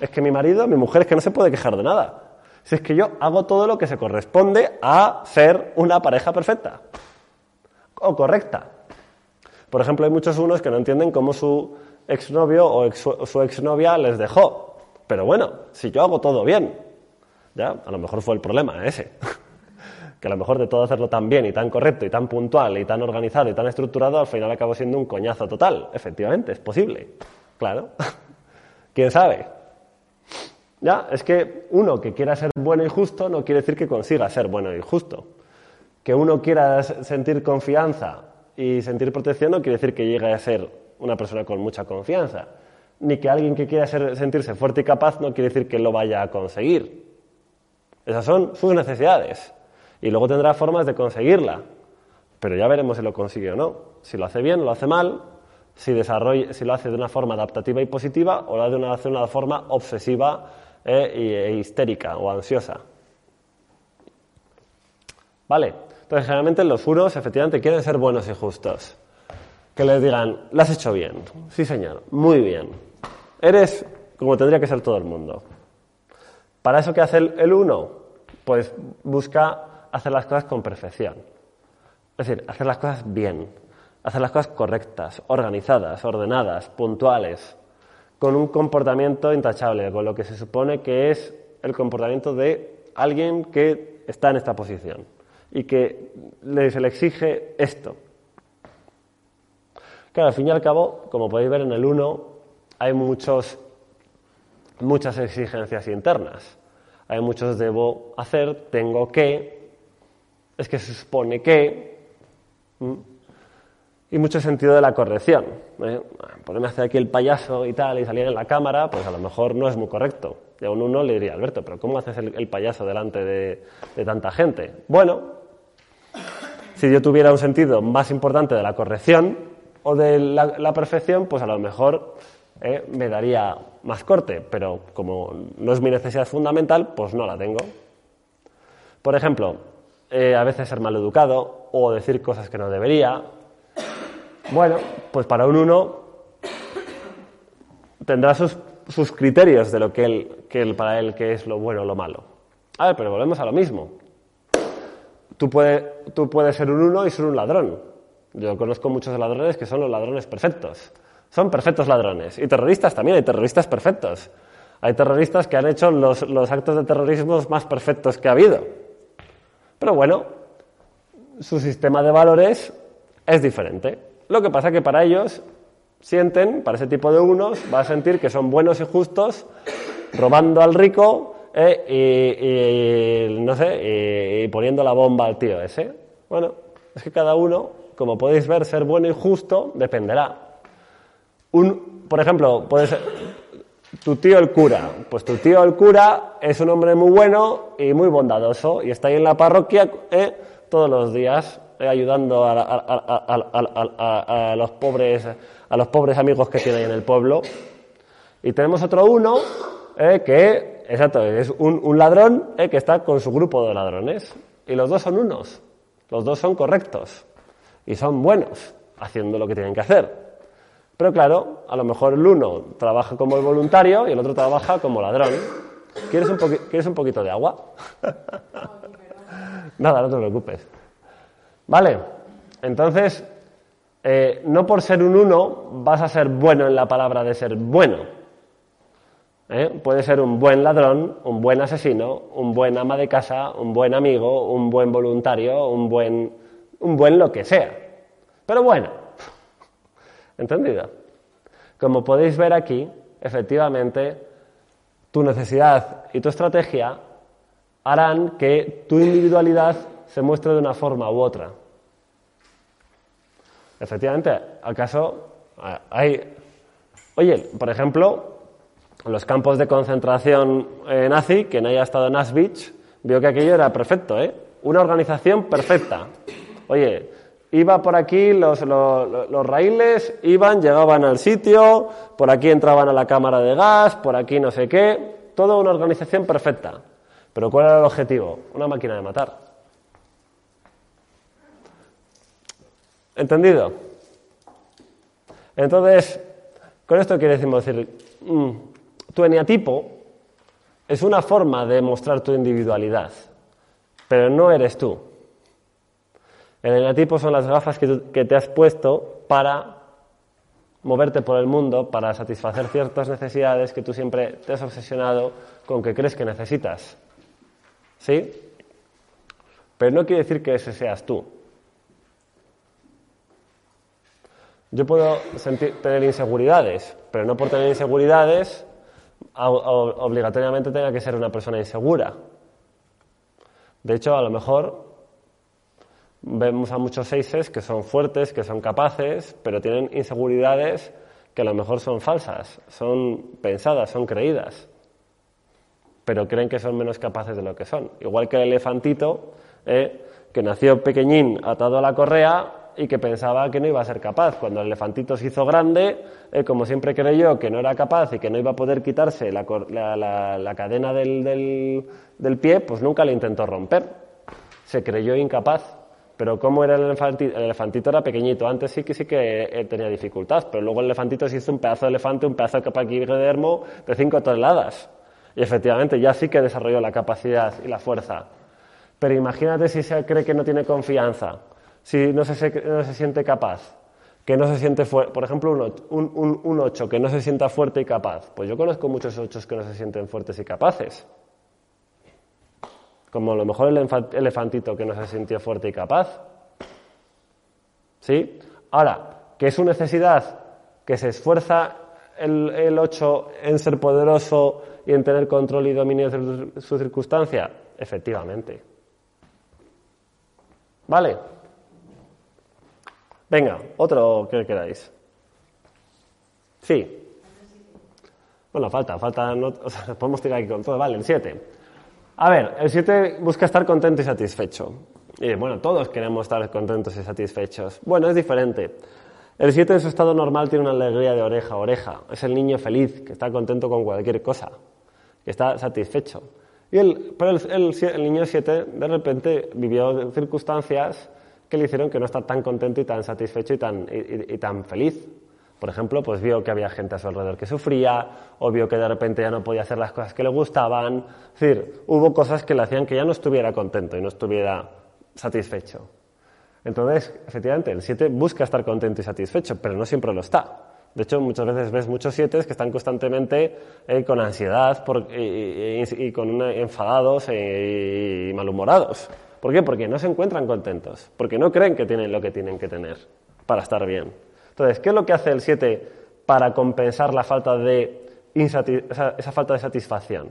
[SPEAKER 2] Es que mi marido, mi mujer, es que no se puede quejar de nada. Si es que yo hago todo lo que se corresponde a ser una pareja perfecta. O correcta. Por ejemplo, hay muchos unos que no entienden cómo su exnovio o su exnovia les dejó. Pero bueno, si yo hago todo bien, ¿Ya? A lo mejor fue el problema ese. Que a lo mejor de todo hacerlo tan bien y tan correcto y tan puntual y tan organizado y tan estructurado, al final acabó siendo un coñazo total. Efectivamente, es posible. Claro. ¿Quién sabe? Ya, es que uno que quiera ser bueno y justo no quiere decir que consiga ser bueno y justo. Que uno quiera sentir confianza y sentir protección no quiere decir que llegue a ser una persona con mucha confianza. Ni que alguien que quiera sentirse fuerte y capaz no quiere decir que lo vaya a conseguir. Esas son sus necesidades. Y luego tendrá formas de conseguirla. Pero ya veremos si lo consigue o no. Si lo hace bien, lo hace mal, si, si lo hace de una forma adaptativa y positiva o lo hace de una, una forma obsesiva e, e histérica o ansiosa. ¿Vale? Entonces, generalmente los furos efectivamente quieren ser buenos y justos. Que les digan, lo has hecho bien. Sí, señor, muy bien. Eres como tendría que ser todo el mundo. ¿Para eso qué hace el uno? Pues busca hacer las cosas con perfección. Es decir, hacer las cosas bien, hacer las cosas correctas, organizadas, ordenadas, puntuales, con un comportamiento intachable, con lo que se supone que es el comportamiento de alguien que está en esta posición y que se le exige esto. Claro, al fin y al cabo, como podéis ver en el 1, hay muchos, muchas exigencias internas. Hay muchos debo hacer, tengo que, es que se supone que, y mucho sentido de la corrección. ¿eh? Ponerme a hacer aquí el payaso y tal y salir en la cámara, pues a lo mejor no es muy correcto. Y a un uno le diría, Alberto, pero ¿cómo haces el, payaso delante de, tanta gente? Bueno, si yo tuviera un sentido más importante de la corrección o de la, perfección, pues a lo mejor ¿eh? me daría más corte, pero como no es mi necesidad fundamental, pues no la tengo. Por ejemplo, eh, a veces ser mal educado o decir cosas que no debería. Bueno, pues para un uno tendrá sus, criterios de lo que él, que para él que es lo bueno o lo malo. A ver, pero volvemos a lo mismo. Tú, tú puedes ser un uno y ser un ladrón. Yo conozco muchos ladrones que son los ladrones perfectos. Son perfectos ladrones. Y terroristas también, hay terroristas perfectos. Hay terroristas que han hecho los, los actos de terrorismo más perfectos que ha habido. Pero bueno, su sistema de valores es diferente. Lo que pasa es que para ellos sienten, para ese tipo de unos, va a sentir que son buenos y justos, robando al rico eh, y, no sé, y, poniendo la bomba al tío ese. Bueno, es que cada uno, como podéis ver, ser bueno y justo dependerá. Un, por ejemplo, puede ser tu tío el cura. Pues tu tío el cura es un hombre muy bueno y muy bondadoso y está ahí en la parroquia eh, todos los días eh, ayudando a, los pobres, a los pobres amigos que tiene ahí en el pueblo. Y tenemos otro uno eh, que, exacto, es un, un ladrón que está con su grupo de ladrones. Y los dos son unos, los dos son correctos y son buenos haciendo lo que tienen que hacer. Pero claro, a lo mejor el uno trabaja como el voluntario y el otro trabaja como ladrón. ¿Quieres un, ¿quieres un poquito de agua? Nada, no te preocupes. Vale, entonces, eh, no por ser un uno vas a ser bueno en la palabra de ser bueno. ¿Eh? Puede ser un buen ladrón, un buen asesino, un buen ama de casa, un buen amigo, un buen voluntario, un buen, un buen lo que sea. Pero bueno, ¿Entendido? Como podéis ver aquí, efectivamente, tu necesidad y tu estrategia harán que tu individualidad se muestre de una forma u otra. Efectivamente, ¿acaso hay... Oye, por ejemplo, los campos de concentración eh, nazi, quien haya estado en Auschwitz, vio que aquello era perfecto, ¿eh? Una organización perfecta. Oye, Iba por aquí, los, los, raíles iban, llegaban al sitio, por aquí entraban a la cámara de gas, por aquí no sé qué, toda una organización perfecta. Pero ¿cuál era el objetivo? Una máquina de matar. ¿Entendido? Entonces, con esto quiere decir, mm, tu eneatipo es una forma de mostrar tu individualidad, pero no eres tú. El eneatipo son las gafas que, te has puesto para moverte por el mundo, para satisfacer ciertas necesidades que tú siempre te has obsesionado con que crees que necesitas. ¿Sí? Pero no quiere decir que ese seas tú. Yo puedo tener inseguridades, pero no por tener inseguridades obligatoriamente tenga que ser una persona insegura. De hecho, a lo mejor vemos a muchos seises que son fuertes, que son capaces, pero tienen inseguridades que a lo mejor son falsas, son pensadas, son creídas, pero creen que son menos capaces de lo que son. Igual que el elefantito, eh, que nació pequeñín atado a la correa y que pensaba que no iba a ser capaz. Cuando el elefantito se hizo grande, eh, como siempre creyó que no era capaz y que no iba a poder quitarse la, cadena del, del, pie, pues nunca le intentó romper. Se creyó incapaz. Pero como era el elefantito, el elefantito era pequeñito, antes sí que sí que eh, tenía dificultad, pero luego el elefantito se hizo un pedazo de elefante, un pedazo de paquidermo de 5 toneladas. Y efectivamente ya sí que desarrolló la capacidad y la fuerza. Pero imagínate si se cree que no tiene confianza, si no se, no se siente capaz, que no se siente fuerte, por ejemplo, un, un, 8 que no se sienta fuerte y capaz. Pues yo conozco muchos 8 que no se sienten fuertes y capaces. Como a lo mejor el elefantito que no se sintió fuerte y capaz. ¿Sí? Ahora, que es su necesidad, que se esfuerza el, el 8 en ser poderoso y en tener control y dominio de su circunstancia, efectivamente. ¿Vale? Venga, otro que queráis. Sí. Bueno, falta, falta, no, podemos tirar aquí con todo. Vale, el 7. A ver, el 7 busca estar contento y satisfecho. Y bueno, todos queremos estar contentos y satisfechos. Bueno, es diferente. El 7 en su estado normal tiene una alegría de oreja a oreja. Es el niño feliz, que está contento con cualquier cosa, que está satisfecho. Y el, pero el, niño 7 de repente vivió circunstancias que le hicieron que no está tan contento y tan satisfecho y tan, y, tan feliz. Por ejemplo, pues vio que había gente a su alrededor que sufría, o vio que de repente ya no podía hacer las cosas que le gustaban. Es decir, hubo cosas que le hacían que ya no estuviera contento y no estuviera satisfecho. Entonces, efectivamente, el 7 busca estar contento y satisfecho, pero no siempre lo está. De hecho, muchas veces ves muchos 7 que están constantemente eh, con ansiedad y, con enfadados e, y malhumorados. ¿Por qué? Porque no se encuentran contentos, porque no creen que tienen lo que tienen que tener para estar bien. Entonces, ¿qué es lo que hace el 7 para compensar la falta de esa, falta de satisfacción?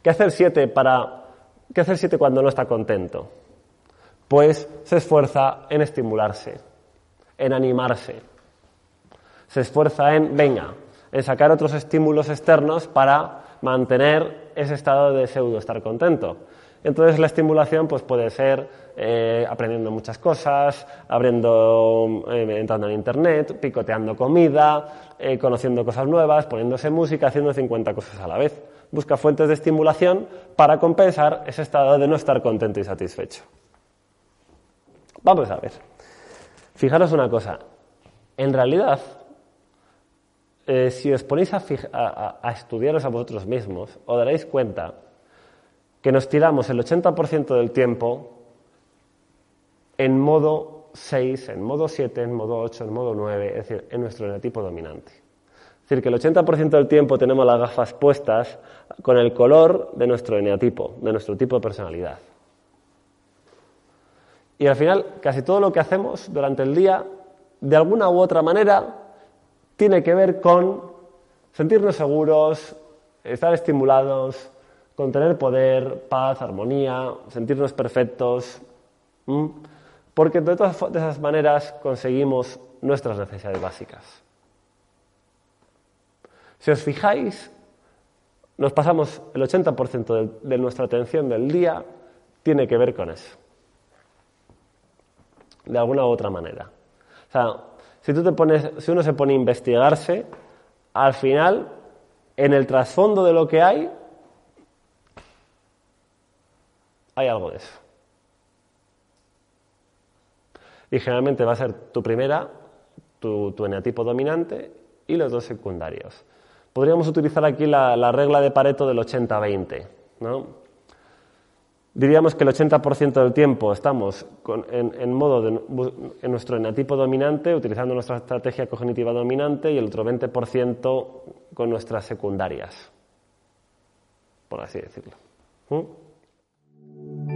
[SPEAKER 2] ¿Qué hace el 7 para qué hace el 7 cuando no está contento? Pues se esfuerza en estimularse, en animarse. Se esfuerza en, venga, en sacar otros estímulos externos para mantener ese estado de pseudo estar contento. Entonces la estimulación pues, puede ser eh, aprendiendo muchas cosas, abriendo, eh, entrando en internet, picoteando comida, eh, conociendo cosas nuevas, poniéndose música, haciendo 50 cosas a la vez. Busca fuentes de estimulación para compensar ese estado de no estar contento y satisfecho. Vamos a ver. Fijaros una cosa. En realidad, si os ponéis a, a, a estudiaros a vosotros mismos, os daréis cuenta que nos tiramos el 80% del tiempo en modo 6, en modo 7, en modo 8, en modo 9, es decir, en nuestro eneatipo dominante. Es decir, que el 80% del tiempo tenemos las gafas puestas con el color de nuestro eneatipo, de nuestro tipo de personalidad. Y al final, casi todo lo que hacemos durante el día, de alguna u otra manera, tiene que ver con sentirnos seguros, estar estimulados, con tener poder, paz, armonía, sentirnos perfectos, porque de todas esas maneras conseguimos nuestras necesidades básicas. Si os fijáis, nos pasamos el 80% de, nuestra atención del día tiene que ver con eso, de alguna u otra manera. O sea, si, tú te pones, si uno se pone a investigarse, al final, en el trasfondo de lo que hay, hay algo de eso. Y generalmente va a ser tu primera, tu, tu eneatipo dominante y los dos secundarios. Podríamos utilizar aquí la, regla de Pareto del 80-20. ¿no? Diríamos que el 80% del tiempo estamos en, modo en nuestro eneatipo dominante, utilizando nuestra estrategia cognitiva dominante, y el otro 20% con nuestras secundarias, por así decirlo. ¿Mm?